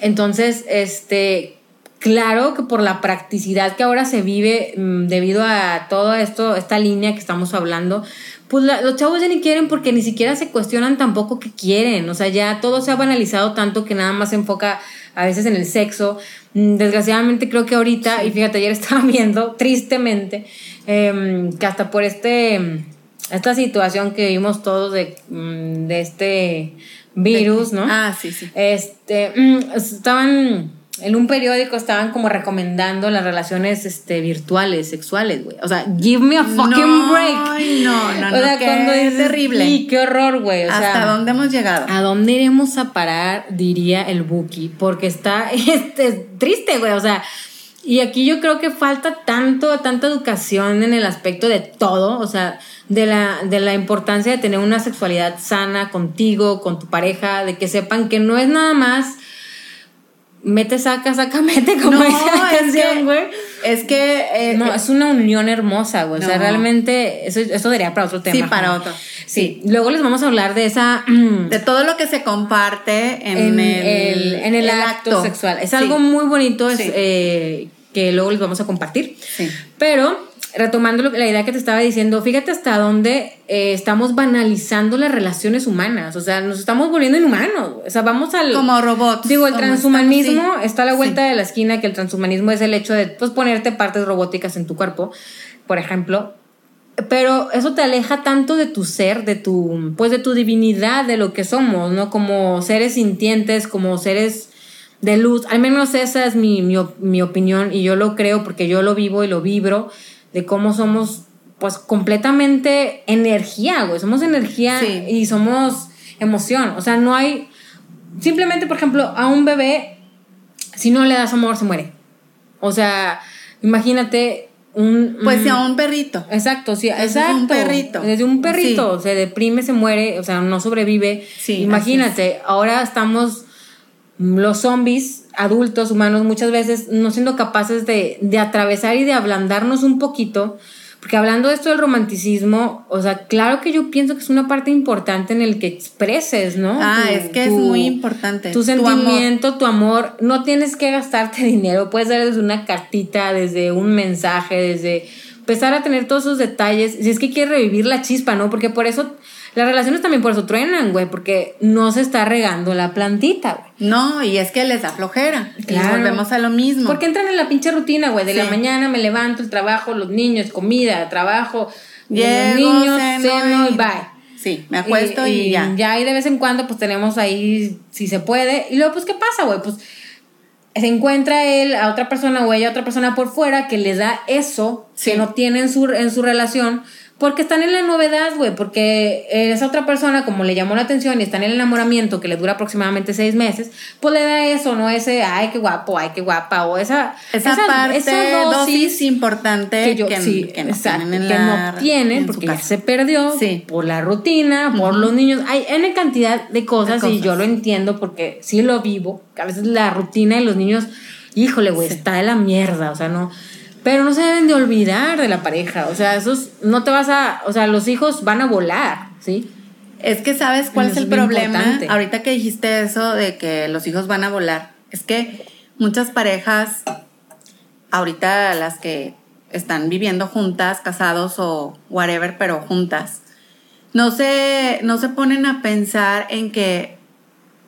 Entonces, este, claro que por la practicidad que ahora se vive mm, debido a todo esto, esta línea que estamos hablando, pues los chavos ya ni quieren porque ni siquiera se cuestionan tampoco qué quieren. O sea, ya todo se ha banalizado tanto que nada más se enfoca a veces en el sexo. Mm, desgraciadamente creo que ahorita, y fíjate, ayer estaba viendo tristemente em, que hasta por este esta situación que vimos todos de, mm, de este virus, ¿no?
Ah, sí, sí.
Este, mm, estaban en un periódico estaban como recomendando las relaciones este, virtuales, sexuales, güey. O sea, give me a fucking break.
Ay, no, no, o sea, cuando es terrible.
Y qué horror, güey.
¿Hasta dónde hemos llegado?
¿A dónde iremos a parar? Diría el Buki. Porque está este, triste, güey. O sea, y aquí yo creo que falta tanto, tanta educación en el aspecto de todo. O sea, de la, de la importancia de tener una sexualidad sana contigo, con tu pareja, de que sepan que no es nada más mete, saca, saca, mete, como no, esa canción, güey.
Es que.
Eh, no, es una unión hermosa, güey. O sea, realmente. Eso, eso diría para otro tema.
Sí, para otro.
Sí. Luego les vamos a hablar de esa.
de todo lo que se comparte en, el,
en el, acto, sexual. Es algo muy bonito es, eh, que luego les vamos a compartir.
Sí.
Pero retomando la idea que te estaba diciendo, fíjate hasta dónde eh, estamos banalizando las relaciones humanas, o sea, nos estamos volviendo inhumanos, o sea, vamos al...
Como robots.
Digo, el transhumanismo está a la vuelta de la esquina, que el transhumanismo es el hecho de, pues, ponerte partes robóticas en tu cuerpo, por ejemplo, pero eso te aleja tanto de tu ser, de tu, pues, de tu divinidad, de lo que somos, ¿no? Como seres sintientes, como seres de luz, al menos esa es mi, mi, mi opinión y yo lo creo porque yo lo vivo y lo vibro de cómo somos pues completamente energía, güey. Somos energía y somos emoción. O sea, no hay... Simplemente, por ejemplo, a un bebé, si no le das amor, se muere. O sea, imagínate un...
Pues a un perrito.
Exacto, sí, exacto.
un perrito.
Desde un perrito, se deprime, se muere, o sea, no sobrevive.
Sí,
imagínate, ahora estamos los zombies, adultos, humanos, muchas veces no siendo capaces de, de, atravesar y de ablandarnos un poquito. Porque hablando de esto del romanticismo, o sea, claro que yo pienso que es una parte importante en el que expreses, ¿no?
Ah, es que es muy importante.
Tu sentimiento, tu amor. No tienes que gastarte dinero, puedes dar desde una cartita, desde un mensaje, desde empezar a tener todos esos detalles. Si es que quieres revivir la chispa, ¿no? Porque por eso las relaciones también por eso truenan, güey, porque no se está regando la plantita, güey.
No, y es que les da flojera. Claro. Y volvemos a lo mismo.
Porque entran en la pinche rutina, güey. De la mañana me levanto, el trabajo, los niños, comida, trabajo, los niños, ceno, y, bye.
Sí, me acuesto y, ya.
Ya, y de vez en cuando, pues tenemos ahí, si se puede. Y luego, pues, ¿qué pasa, güey? Pues se encuentra él a otra persona o ella a otra persona por fuera que le da eso que no tiene en su, en su relación porque están en la novedad, güey, porque esa otra persona, como le llamó la atención y está en el enamoramiento que le dura aproximadamente seis meses, pues le da eso, ¿no? Ese, ay, qué guapo, ay, qué guapa, o esa,
esa, parte, esa dosis, importante que, que, no tienen,
que no tienen porque ya se perdió por la rutina, por los niños. Hay N cantidad de cosas, y yo lo entiendo porque sí lo vivo, que a veces la rutina y los niños, híjole, güey, está de la mierda, o sea, no pero no se deben de olvidar de la pareja. O sea, esos no te vas a. O sea, los hijos van a volar, ¿sí?
Es que sabes cuál es el problema. Ahorita que dijiste eso de que los hijos van a volar, es que muchas parejas, ahorita las que están viviendo juntas, casados o whatever, pero juntas, no se, no se ponen a pensar en que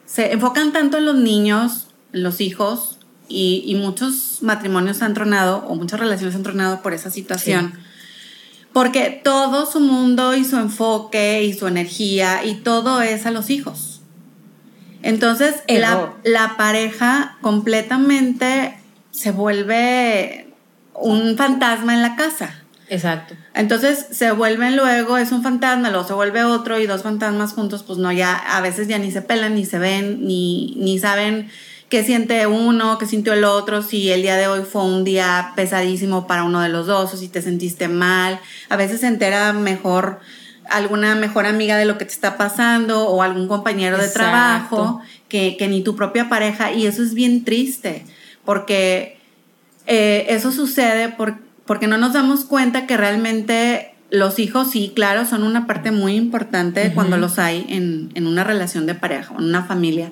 se enfocan tanto en los niños, los hijos, y, muchos matrimonios han tronado o muchas relaciones han tronado por esa situación. Porque todo su mundo y su enfoque y su energía y todo es a los hijos. Entonces la, la, pareja completamente se vuelve un fantasma en la casa.
Exacto.
Entonces se vuelven luego, es un fantasma, luego se vuelve otro y dos fantasmas juntos, pues no, ya a veces ya ni se pelan, ni se ven, ni, ni saben qué siente uno, qué sintió el otro, si el día de hoy fue un día pesadísimo para uno de los dos o si te sentiste mal. A veces se entera mejor alguna mejor amiga de lo que te está pasando o algún compañero de trabajo que, ni tu propia pareja y eso es bien triste porque eh, eso sucede porque no nos damos cuenta que realmente los hijos sí, claro, son una parte muy importante cuando los hay en, en una relación de pareja, en una familia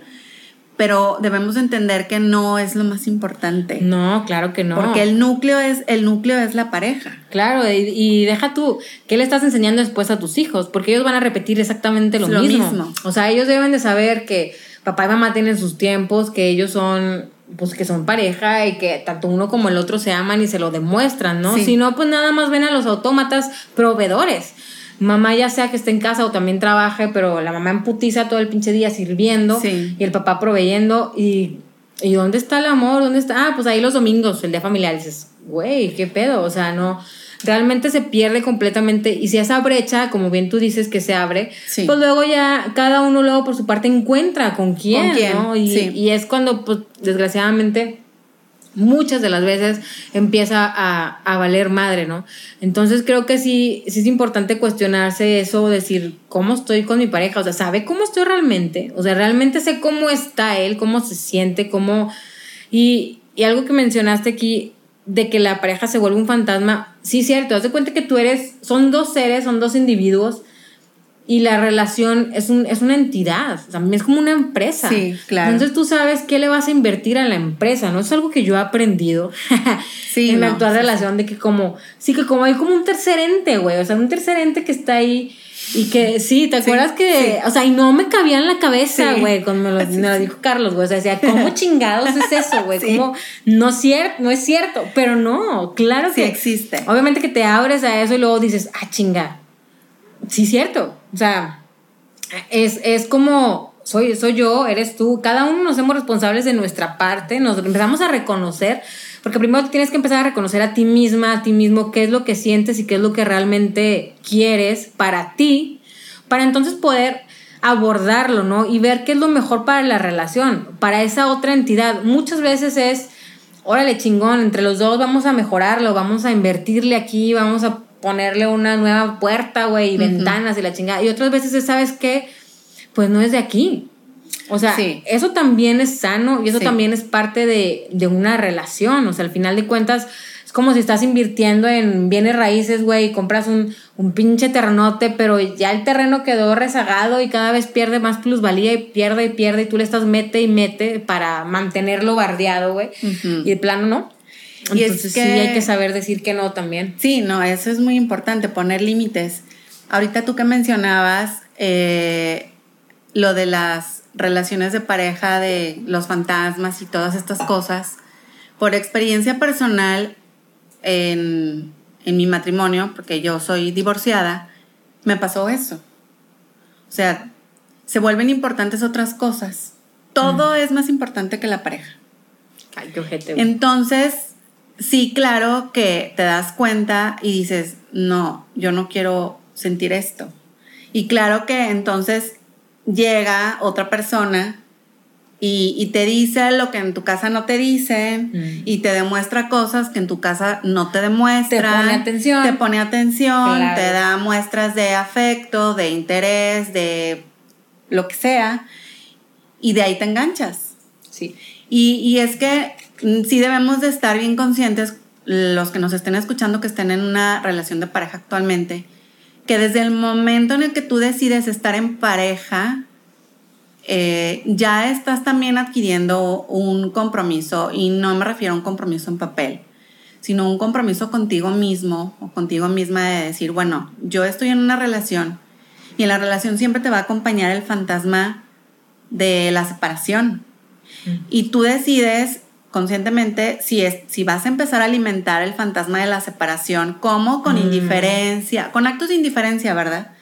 pero debemos entender que no es lo más importante.
No, claro que no.
Porque el núcleo es, el núcleo es la pareja.
Claro, y, deja tú, ¿qué le estás enseñando después a tus hijos? Porque ellos van a repetir exactamente lo, mismo. O sea, ellos deben de saber que papá y mamá tienen sus tiempos, que ellos son pues que son pareja y que tanto uno como el otro se aman y se lo demuestran, ¿no? Si no, pues nada más ven a los autómatas proveedores mamá ya sea que esté en casa o también trabaje, pero la mamá emputiza todo el pinche día sirviendo y el papá proveyendo y, y ¿dónde está el amor? ¿Dónde está? Ah, pues ahí los domingos, el día familiar, dices, güey, qué pedo, o sea, no, realmente se pierde completamente y si esa brecha, como bien tú dices que se abre, pues luego ya cada uno luego por su parte encuentra con quién, ¿no? Y, y es cuando, pues, desgraciadamente muchas de las veces empieza a, a, valer madre, ¿no? Entonces creo que sí, sí es importante cuestionarse eso, decir, ¿cómo estoy con mi pareja? O sea, ¿sabe cómo estoy realmente? O sea, realmente sé cómo está él, cómo se siente, cómo... Y, y algo que mencionaste aquí, de que la pareja se vuelve un fantasma, sí, cierto, haz de cuenta que tú eres, son dos seres, son dos individuos y la relación es, un, es una entidad, también es como una empresa.
Sí, claro.
Entonces tú sabes qué le vas a invertir a la empresa, ¿no? Es algo que yo he aprendido sí, en la actual relación, de que como, sí, que como hay como un tercer ente, güey, o sea, un tercer ente que está ahí y que sí, ¿te acuerdas que, o sea, y no me cabía en la cabeza, güey, cuando me lo, dijo Carlos, güey, o sea, decía, ¿cómo chingados es eso, güey? Como, no, no es cierto, pero no, claro que
existe.
Obviamente que te abres a eso y luego dices, ah, chinga, sí, cierto. O sea, es, es como, soy, soy yo, eres tú, cada uno nos hacemos responsables de nuestra parte, nos empezamos a reconocer, porque primero tienes que empezar a reconocer a ti misma, a ti mismo, qué es lo que sientes y qué es lo que realmente quieres para ti, para entonces poder abordarlo, ¿no? Y ver qué es lo mejor para la relación, para esa otra entidad. Muchas veces es, órale chingón, entre los dos vamos a mejorarlo, vamos a invertirle aquí, vamos a ponerle una nueva puerta, güey, y ventanas y la chingada. Y otras veces, ¿sabes qué? Pues no es de aquí. O sea, eso también es sano y eso también es parte de, de, una relación. O sea, al final de cuentas, es como si estás invirtiendo en bienes raíces, güey, y compras un, un pinche terrenote, pero ya el terreno quedó rezagado y cada vez pierde más plusvalía y pierde y pierde y tú le estás mete y mete para mantenerlo bardeado, güey. Y de plano no. Y Entonces es que, sí hay que saber decir que no también.
Sí, no, eso es muy importante, poner límites. Ahorita tú que mencionabas eh, lo de las relaciones de pareja, de los fantasmas y todas estas cosas. Por experiencia personal en, en mi matrimonio, porque yo soy divorciada, me pasó eso. O sea, se vuelven importantes otras cosas. Todo es más importante que la pareja.
Ay, qué ojete.
Entonces, sí, claro que te das cuenta y dices, no, yo no quiero sentir esto. Y claro que entonces llega otra persona y, y te dice lo que en tu casa no te dice
Mm.
y te demuestra cosas que en tu casa no te demuestra.
Te pone atención.
Te pone atención,
Claro.
te da muestras de afecto, de interés, de lo que sea. Y de ahí te enganchas.
Sí.
Y, y es que sí debemos de estar bien conscientes, los que nos estén escuchando que estén en una relación de pareja actualmente, que desde el momento en el que tú decides estar en pareja, eh, ya estás también adquiriendo un compromiso, y no me refiero a un compromiso en papel, sino un compromiso contigo mismo o contigo misma de decir, bueno, yo estoy en una relación y en la relación siempre te va a acompañar el fantasma de la separación. Y tú decides conscientemente si, es, si vas a empezar a alimentar el fantasma de la separación, como con
Mm.
indiferencia, con actos de indiferencia, ¿verdad?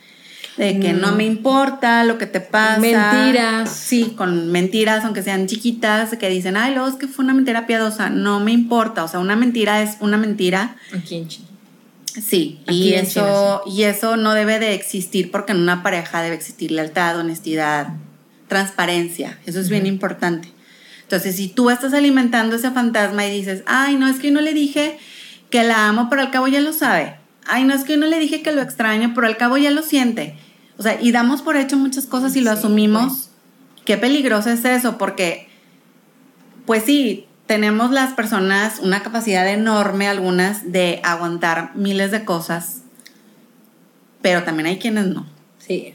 De que no me importa lo que te pasa.
Mentiras.
Sí, con mentiras, aunque sean chiquitas, que dicen, ay, luego es que fue una mentira piadosa. No me importa. O sea, una mentira es una mentira.
Aquí en Chile.
Sí,
Aquí
y
en
eso, y eso no debe de existir porque en una pareja debe existir lealtad, honestidad, transparencia. Eso es bien importante. Entonces, si tú estás alimentando ese fantasma y dices, ay, no, es que no le dije que la amo, pero al cabo ya lo sabe. Ay, no, es que no le dije que lo extraño, pero al cabo ya lo siente. O sea, y damos por hecho muchas cosas y lo
Sí,
asumimos. Qué peligroso es eso, porque, pues sí, tenemos las personas una capacidad enorme, algunas, de aguantar miles de cosas, pero también hay quienes no.
Sí.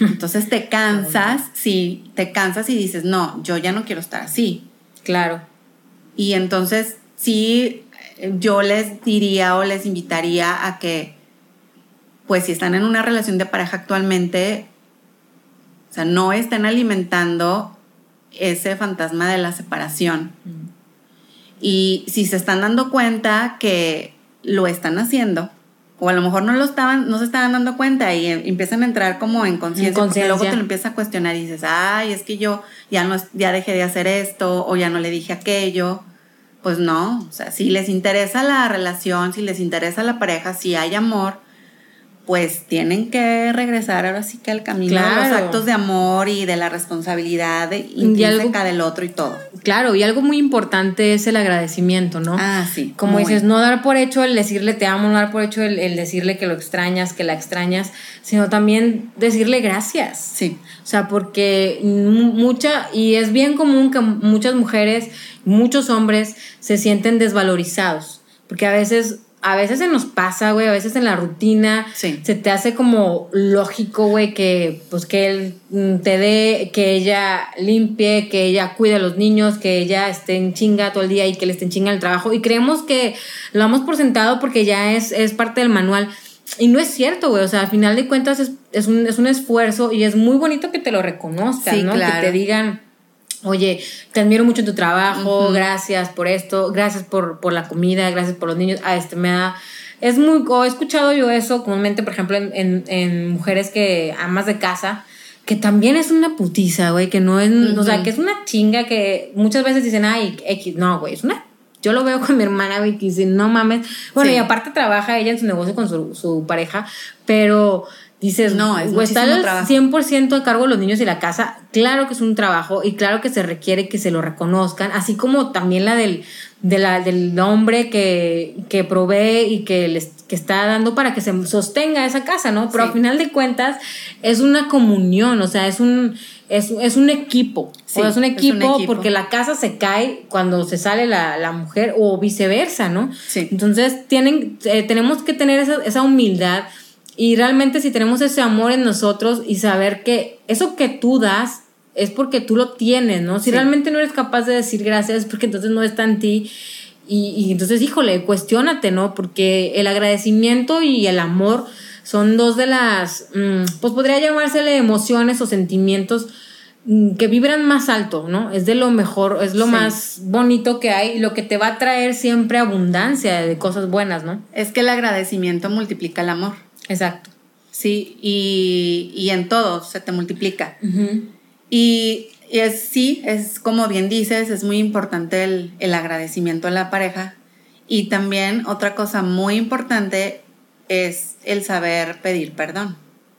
Entonces te cansas, sí, te cansas y dices, no, yo ya no quiero estar así.
Claro.
Y entonces sí, yo les diría o les invitaría a que, pues si están en una relación de pareja actualmente, o sea, no estén alimentando ese fantasma de la separación.
Mm.
Y si se están dando cuenta que lo están haciendo, o a lo mejor no lo estaban, no se estaban dando cuenta y em- empiezan a entrar como en conciencia, porque luego te lo empiezas a cuestionar y dices, ay, es que yo ya no, ya dejé de hacer esto, o ya no le dije aquello. Pues no, o sea, si les interesa la relación, si les interesa la pareja, si hay amor, pues tienen que regresar ahora sí que al camino de los
Claro.
actos de amor y de la responsabilidad de-
Y
intrínseca
algo-
del otro y todo.
Claro, y algo muy importante es el agradecimiento, ¿no?
Ah, sí.
Como dices, no dar por hecho el decirle te amo, no dar por hecho el, el decirle que lo extrañas, que la extrañas, sino también decirle gracias.
Sí.
O sea, porque mu- mucha, y es bien común que muchas mujeres, muchos hombres se sienten desvalorizados, porque a veces, a veces se nos pasa, güey, a veces en la rutina
Sí.
se te hace como lógico, güey, que pues que él mm, te dé, que ella limpie, que ella cuide a los niños, que ella esté en chinga todo el día y que le esté en chinga el trabajo, y creemos que lo damos por sentado porque ya es, es parte del manual. Y no es cierto, güey. O sea, al final de cuentas es, es, un, es un esfuerzo y es muy bonito que te lo reconozcan,
Sí,
¿no?
claro.
Que te digan, oye, te admiro mucho en tu trabajo, gracias por esto, gracias por, por la comida, gracias por los niños. Ah, este me da. Es muy. He escuchado yo eso comúnmente, por ejemplo, en, en, en mujeres que amas de casa. Que también es una putiza, güey, que no es, o sea, que es una chinga que muchas veces dicen, ay, X, no, güey, es una yo lo veo con mi hermana, güey, que dice, no mames. Bueno,
Sí.
y aparte trabaja ella en su negocio con su, su pareja, pero dices,
No, es
güey, estar al
trabajo.
100% a cargo de los niños y la casa, claro que es un trabajo y claro que se requiere que se lo reconozcan, así como también la del, de la, del hombre que, que provee y que, les, que está dando para que se sostenga esa casa, ¿no? Pero
Sí.
al final de cuentas es una comunión, o sea, es un, es, es un equipo.
Sí,
o es un
es un
equipo, porque la casa se cae cuando se sale la, la mujer o viceversa, ¿no?
Sí.
Entonces tienen, eh, tenemos que tener esa, esa humildad y realmente si tenemos ese amor en nosotros y saber que eso que tú das es porque tú lo tienes, ¿no? Si
Sí.
realmente no eres capaz de decir gracias es porque entonces no está en ti. Y, y entonces, híjole, cuestiónate, ¿no? Porque el agradecimiento y el amor son dos de las, mm, pues podría llamársele emociones o sentimientos mm, que vibran más alto, ¿no? Es de lo mejor, es lo más bonito que hay lo que te va a traer siempre abundancia de cosas buenas, ¿no?
Es que el agradecimiento multiplica el amor.
Exacto.
Sí, y, y en todo se te multiplica. Y y es, sí, es como bien dices, es muy importante el, el agradecimiento a la pareja. Y también otra cosa muy importante es el saber pedir perdón.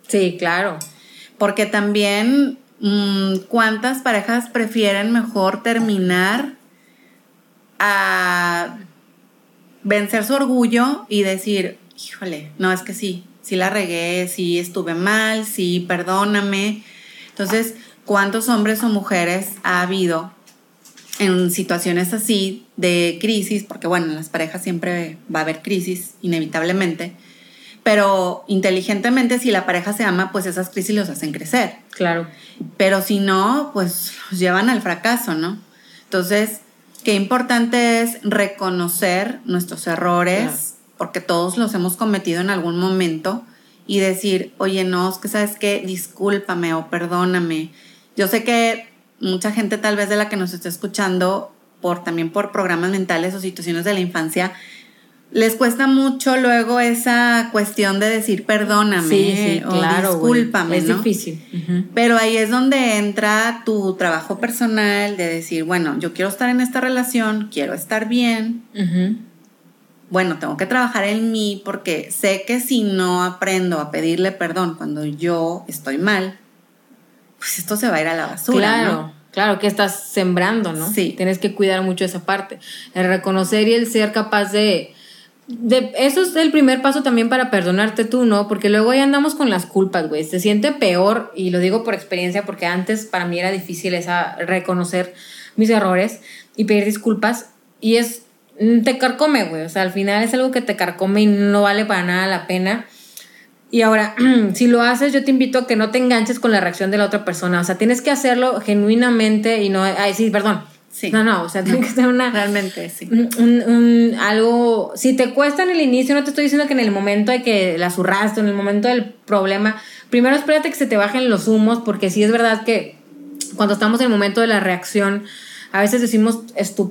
Sí, claro.
Porque también, mm, ¿cuántas parejas prefieren mejor terminar a vencer su orgullo y decir, híjole, no, es que sí, sí la regué, sí estuve mal, sí, perdóname. Entonces, cuántos hombres o mujeres ha habido en situaciones así de crisis, porque bueno, en las parejas siempre va a haber crisis, inevitablemente, pero inteligentemente si la pareja se ama, pues esas crisis los hacen crecer.
Claro.
Pero si no, pues los llevan al fracaso, ¿no? Entonces, qué importante es reconocer nuestros errores, porque todos los hemos cometido en algún momento, y decir, oye, no, es que sabes qué, discúlpame o perdóname, yo sé que mucha gente tal vez de la que nos está escuchando, por también por programas mentales o situaciones de la infancia, les cuesta mucho luego esa cuestión de decir perdóname o discúlpame,
es difícil.
Pero ahí es donde entra tu trabajo personal de decir, bueno, yo quiero estar en esta relación, quiero estar bien. Bueno, tengo que trabajar en mí porque sé que si no aprendo a pedirle perdón cuando yo estoy mal, pues esto se va a ir a la basura.
Claro, claro, que estás sembrando, ¿no?
Sí.
Tienes que cuidar mucho esa parte. El reconocer y el ser capaz de, de, eso es el primer paso también para perdonarte tú, ¿no? Porque luego ahí andamos con las culpas, güey. Se siente peor, y lo digo por experiencia, porque antes para mí era difícil esa reconocer mis errores y pedir disculpas. Y es, te carcome, güey. O sea, al final es algo que te carcome y no vale para nada la pena. Y ahora, si lo haces, yo te invito a que no te enganches con la reacción de la otra persona. O sea, tienes que hacerlo genuinamente y no. Ay, sí, perdón.
Sí.
No, no, o sea, tiene que ser una.
Realmente, sí.
Un, algo. Si te cuesta en el inicio, no te estoy diciendo que en el momento de que la zurraste, en el momento del problema, primero espérate que se te bajen los humos, porque sí es verdad que cuando estamos en el momento de la reacción, a veces decimos,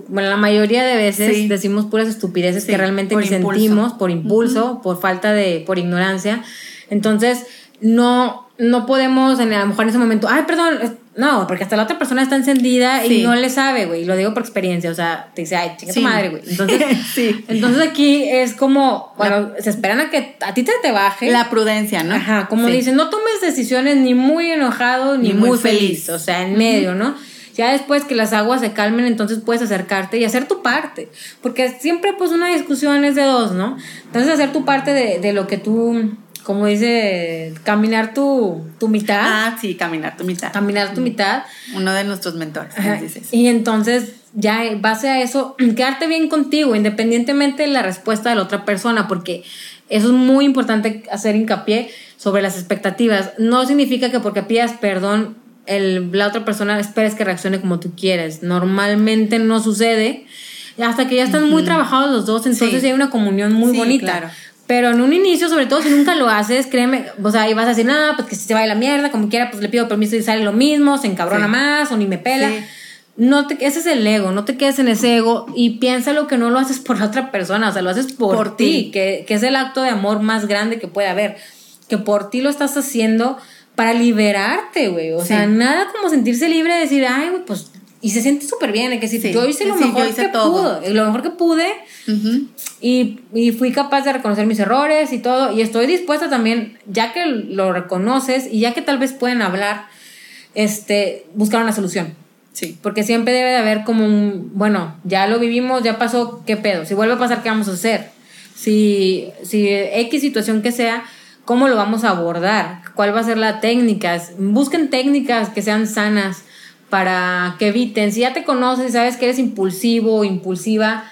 bueno, la mayoría de veces decimos puras estupideces que realmente ni sentimos por impulso, por falta de, por ignorancia. Entonces, no, no podemos, en, a lo mejor en ese momento, ay, perdón, no, porque hasta la otra persona está encendida y no le sabe, güey, lo digo por experiencia, o sea, te dice, ay, chinga tu madre, güey. Entonces, entonces aquí es como, bueno, se esperan a que a ti te, te baje.
La prudencia, ¿no?
Ajá, como dicen, no tomes decisiones ni muy enojado ni, muy, feliz. o sea, en medio, ¿no? Ya después que las aguas se calmen, entonces puedes acercarte y hacer tu parte. Porque siempre, pues, una discusión es de dos, ¿no? Entonces, hacer tu parte de, de lo que tú como dice, caminar tu, tu mitad.
Ah, sí, caminar tu mitad.
Caminar tu mitad.
Uno de nuestros mentores. Dices.
Y entonces, ya base a eso, quedarte bien contigo, independientemente de la respuesta de la otra persona, porque eso es muy importante hacer hincapié sobre las expectativas. No significa que porque pidas perdón, el, la otra persona esperes que reaccione como tú quieres. Normalmente no sucede. Hasta que ya están muy trabajados los dos, entonces hay una comunión muy bonita. Claro. Pero en un inicio, sobre todo si nunca lo haces, créeme, o sea, y vas a decir, no, pues que si se vaya la mierda, como quiera, pues le pido permiso y sale lo mismo, se encabrona más o ni me pela. No te, ese es el ego, no te quedes en ese ego y piensa lo que no lo haces por la otra persona, o sea, lo haces por, ti, Que, que, es el acto de amor más grande que puede haber. Que por ti lo estás haciendo para liberarte, güey. O sea, nada como sentirse libre de decir, ay, güey, pues y se siente súper bien, es que si yo hice lo mejor que pude, lo mejor que pude, y, y, fui capaz de reconocer mis errores y todo, y estoy dispuesta también, ya que lo reconoces y ya que tal vez pueden hablar, este, buscar una solución.
Sí.
Porque siempre debe de haber como un, bueno, ya lo vivimos, ya pasó, ¿qué pedo? Si vuelve a pasar, ¿qué vamos a hacer? Si, si X situación que sea, ¿cómo lo vamos a abordar? ¿Cuál va a ser la técnica? Busquen técnicas que sean sanas para que eviten, si ya te conoces sabes que eres impulsivo o impulsiva,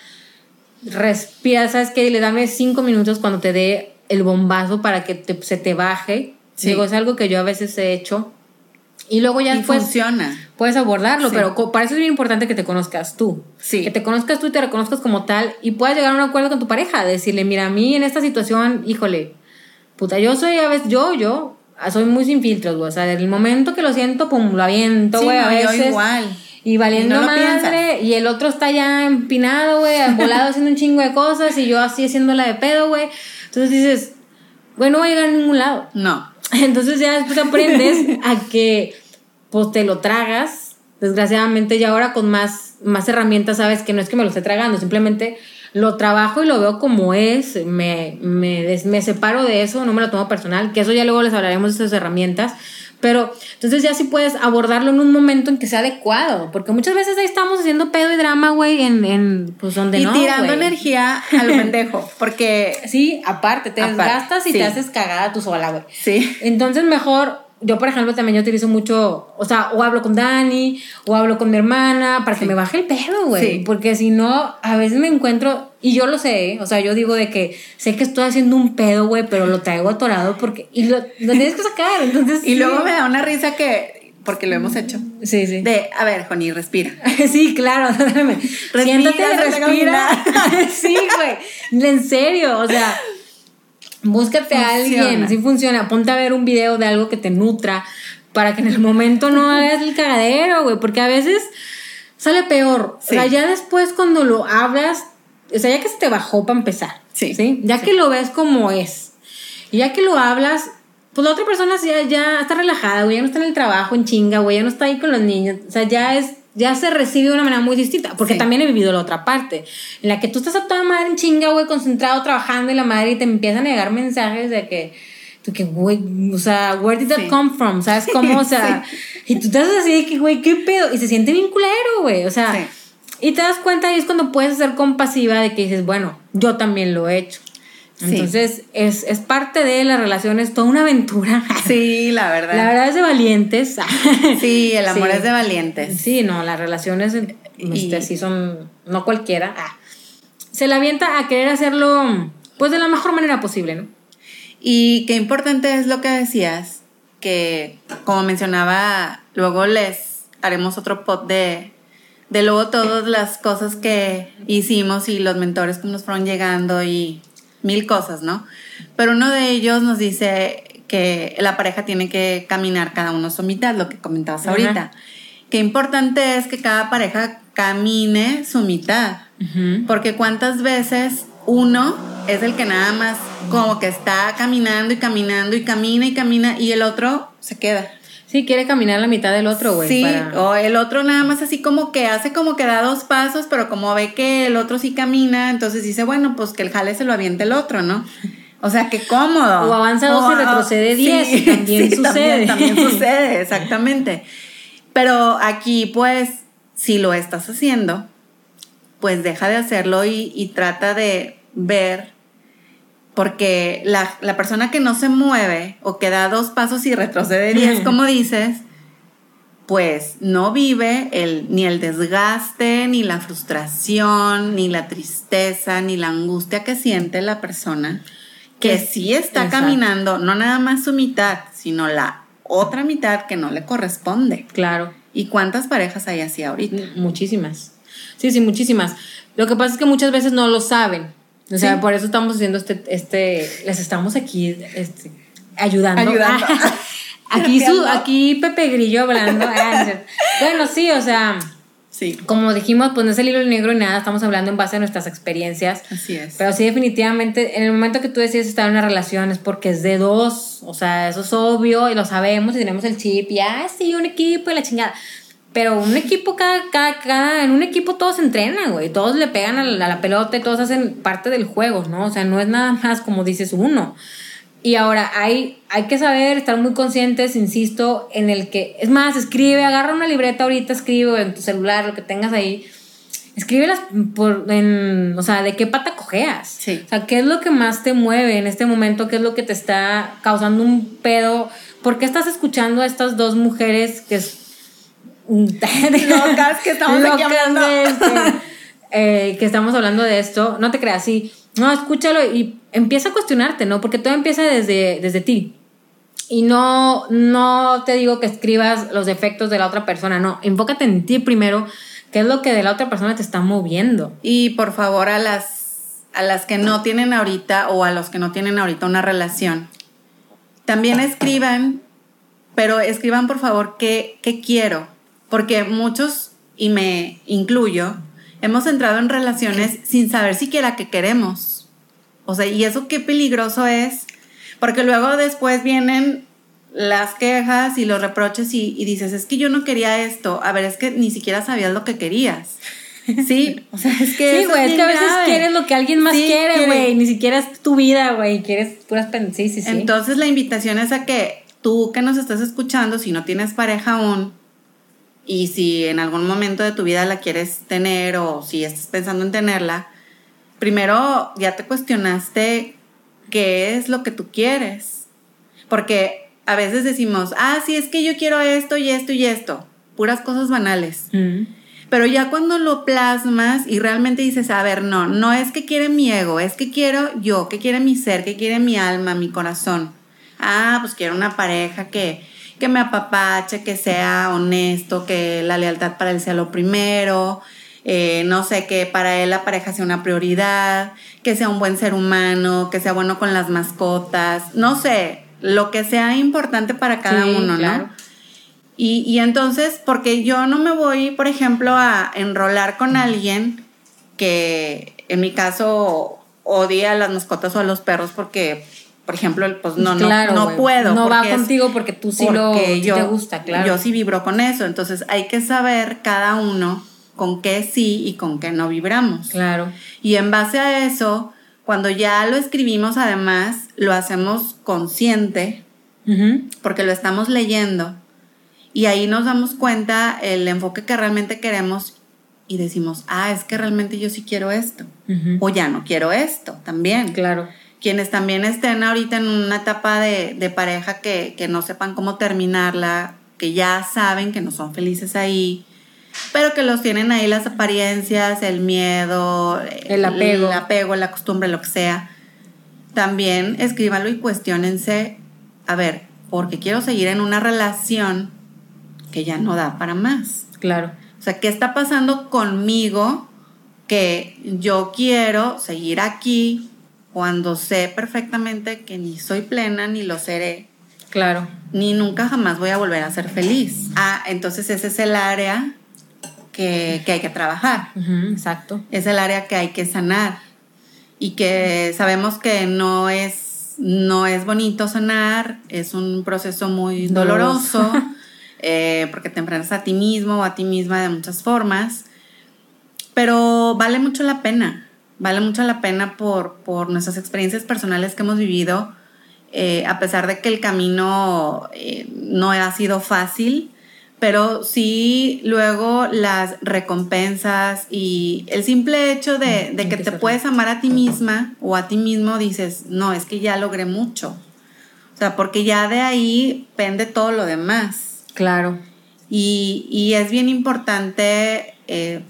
respira, sabes que le dame cinco minutos cuando te dé el bombazo para que se te baje. Digo, es algo que yo a veces he hecho. Y luego ya después
funciona.
puedes abordarlo, pero para eso es bien importante que te conozcas tú.
Sí.
Que te conozcas tú y te reconozcas como tal y puedas llegar a un acuerdo con tu pareja, decirle, mira, a mí en esta situación, híjole, puta, yo soy a veces, yo, yo, soy muy sin filtros, güey. O sea, el momento que lo siento, pum, lo aviento,
Sí,
güey.
no,
a
yo
veces.
igual.
Y valiendo
Y no
madre, y el otro está ya empinado, güey, volado haciendo un chingo de cosas, y yo así haciéndola de pedo, güey. Entonces dices, güey, no voy a llegar a ningún lado.
No.
Entonces ya después aprendes a que pues te lo tragas, desgraciadamente ya ahora con más, más herramientas sabes que no es que me lo esté tragando, simplemente lo trabajo y lo veo como es, me, me, des- me separo de eso, no me lo tomo personal, que eso ya luego les hablaremos de esas herramientas, pero entonces ya sí puedes abordarlo en un momento en que sea adecuado, porque muchas veces ahí estamos haciendo pedo y drama, güey, en, en pues donde
y
no.
tirando
güey.
energía a lo pendejo, porque
Sí, aparte, te
Aparte,
desgastas y
sí.
te haces cagada tú sola, güey.
sí,
Entonces mejor, yo por ejemplo también yo utilizo mucho, o sea, o hablo con Dani, o hablo con mi hermana, para que me baje el pedo, güey.
Sí.
Porque si no, a veces me encuentro, y yo lo sé, o sea, yo digo de que sé que estoy haciendo un pedo, güey, pero lo traigo atorado porque, y lo, lo tienes que sacar, entonces...
y
sí.
luego me da una risa que, porque lo hemos hecho,
Sí, sí.
de, a ver, Joni, respira.
Sí, claro.
Respira,
Siéntate,
sal a
respira. sí, güey. En serio, o sea, búscate a alguien, sí funciona. Ponte a ver un video de algo que te nutra para que en el momento no hagas el cagadero, güey, porque a veces sale peor.
Sí.
O sea, ya después cuando lo hablas, o sea, ya que se te bajó para empezar,
Sí.
Ya
Sí.
que lo ves como es, y ya que lo hablas, pues la otra persona ya, ya está relajada, güey, ya no está en el trabajo en chinga, güey, ya no está ahí con los niños, o sea, ya es, ya se recibe de una manera muy distinta, porque
Sí.
también he vivido la otra parte, en la que tú estás a toda madre en chinga, güey, concentrado trabajando y la madre y te empiezan a llegar mensajes de que, de que, güey, o sea, where did that
Sí.
come from? ¿Sabes cómo? O sea, y tú te haces así de que, güey, qué pedo, y se siente bien culero, güey, o sea,
Sí.
y te das cuenta y es cuando puedes ser compasiva de que dices, bueno, yo también lo he hecho.
Sí.
Entonces, es, es parte de las relaciones, toda una aventura.
Sí, la verdad.
La verdad es de valientes.
Sí, el amor
Sí.
es de valientes.
Sí, no, las relaciones
Y-
este, sí son, no cualquiera. Ah. Se la avienta a querer hacerlo, pues, de la mejor manera posible, ¿no?
Y qué importante es lo que decías, que como mencionaba, luego les haremos otro pod de, de luego todas las cosas que hicimos y los mentores que nos fueron llegando y mil cosas, ¿no? Pero uno de ellos nos dice que la pareja tiene que caminar cada uno su mitad, lo que comentabas ahorita. Qué importante es que cada pareja camine su mitad. Porque cuántas veces uno es el que nada más como que está caminando y caminando y camina y camina y el otro se queda.
Sí, quiere caminar la mitad del otro, güey.
sí,
para-
o el otro nada más así como que hace como que da dos pasos, pero como ve que el otro sí camina, entonces dice, bueno, pues que el jale se lo aviente el otro, ¿no? O sea, qué cómodo.
O avanza dos y retrocede diez, también sucede.
También, también sucede, exactamente. Pero aquí, pues, si lo estás haciendo, pues deja de hacerlo y, y trata de ver, porque la, la persona que no se mueve o que da dos pasos y retrocede diez, como dices, pues no vive el, ni el desgaste, ni la frustración, ni la tristeza, ni la angustia que siente la persona que sí está
exacto.
caminando, no nada más su mitad, sino la otra mitad que no le corresponde.
Claro.
¿Y cuántas parejas hay así ahorita?
Muchísimas. Sí, sí, muchísimas. Lo que pasa es que muchas veces no lo saben. O sea,
Sí.
por eso estamos haciendo este, este, les estamos aquí este, ayudando.
Ayudando.
aquí, su, aquí Pepe Grillo hablando. Ah, bueno, sí, o sea,
Sí,
como dijimos, pues no es el libro negro y nada, estamos hablando en base a nuestras experiencias.
así es.
Pero sí, definitivamente, en el momento que tú decides estar en una relación es porque es de dos, o sea, eso es obvio y lo sabemos y tenemos el chip y, ah, sí, un equipo y la chingada. Pero un equipo, cada, cada, cada, en un equipo todos entrenan, güey, todos le pegan a la, a la pelota y todos hacen parte del juego, ¿no? O sea, no es nada más como dices uno. Y ahora hay, hay que saber, estar muy conscientes, insisto, en el que, es más, escribe, agarra una libreta ahorita, escribe en tu celular, lo que tengas ahí, escríbelas por, en, o sea, de qué pata cojeas.
Sí.
O sea, qué es lo que más te mueve en este momento, qué es lo que te está causando un pedo, por qué estás escuchando a estas dos mujeres que es...
Locas que estamos aquí hablando.
eh, que estamos hablando de esto, no te creas así. No, escúchalo y empieza a cuestionarte, ¿no? Porque todo empieza desde, desde ti. Y no, no te digo que escribas los defectos de la otra persona, no. Enfócate en ti primero, qué es lo que de la otra persona te está moviendo.
Y por favor a las, a las que no tienen ahorita o a los que no tienen ahorita una relación, También escriban, pero escriban por favor qué, qué quiero, porque muchos, y me incluyo, hemos entrado en relaciones sin saber siquiera qué queremos. O sea, y eso qué peligroso es, porque luego después vienen las quejas y los reproches y, dices, es que yo no quería esto. A ver, es que ni siquiera sabías lo que querías. Sí, o sea, es que.
Sí, güey, es, que a veces quieres lo que alguien más quiere, güey. Ni siquiera es tu vida, güey. Quieres puras sí, sí, sí.
Entonces, la invitación es a que tú que nos estás escuchando, si no tienes pareja aún, y si en algún momento de tu vida la quieres tener o si estás pensando en tenerla, primero ya te cuestionaste qué es lo que tú quieres. Porque a veces decimos, ah, sí, es que yo quiero esto y esto y esto. Puras cosas banales. Pero ya cuando lo plasmas y realmente dices, a ver, no, no es que quiere mi ego, es que quiero yo, que quiere mi ser, que quiere mi alma, mi corazón. Ah, pues quiero una pareja que, que me apapache, que sea honesto, que la lealtad para él sea lo primero, eh, no sé, que para él la pareja sea una prioridad, que sea un buen ser humano, que sea bueno con las mascotas, no sé, lo que sea importante para cada uno, ¿no? Y, y, entonces, porque yo no me voy, por ejemplo, a enrolar con alguien que en mi caso odia a las mascotas o a los perros porque, por ejemplo, pues no, no, no puedo.
No va contigo porque tú sí lo te gusta, claro.
Yo sí vibro con eso. Entonces hay que saber cada uno con qué sí y con qué no vibramos.
Claro.
Y en base a eso, cuando ya lo escribimos, además, lo hacemos consciente, porque lo estamos leyendo. Y ahí nos damos cuenta el enfoque que realmente queremos y decimos, ah, es que realmente yo sí quiero esto. O ya no quiero esto también.
Claro.
Quienes también estén ahorita en una etapa de, de pareja que, que, no sepan cómo terminarla, que ya saben que no son felices ahí, pero que los tienen ahí las apariencias, el miedo,
el apego,
el apego, la costumbre, lo que sea. También escríbanlo y cuestionense, a ver, porque quiero seguir en una relación que ya no da para más.
Claro.
O sea, ¿qué está pasando conmigo que yo quiero seguir aquí cuando sé perfectamente que ni soy plena ni lo seré?
Claro.
Ni nunca jamás voy a volver a ser feliz. Ah, entonces ese es el área que, hay que trabajar.
exacto.
Es el área que hay que sanar y que sabemos que no es, no es bonito sanar, es un proceso muy doloroso, eh, porque te enfrentas a ti mismo o a ti misma de muchas formas, pero vale mucho la pena, vale mucho la pena por, por nuestras experiencias personales que hemos vivido, eh, a pesar de que el camino eh, no ha sido fácil, pero sí luego las recompensas y el simple hecho de, que te puedes amar a ti misma o a ti mismo dices, no, es que ya logré mucho. O sea, porque ya de ahí pende todo lo demás.
Claro.
Y, es bien importante eh,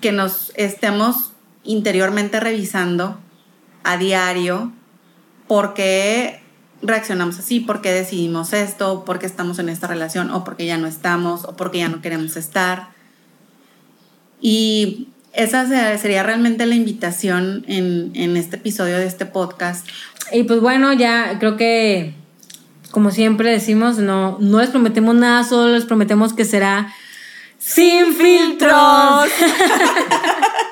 que nos estemos interiormente revisando a diario porque reaccionamos así, por qué decidimos esto, por qué estamos en esta relación, o porque ya no estamos, o porque ya no queremos estar. Y esa sería realmente la invitación en, este episodio de este podcast.
Y pues bueno, ya creo que, como siempre decimos, no, no les prometemos nada, solo les prometemos que será sin filtros.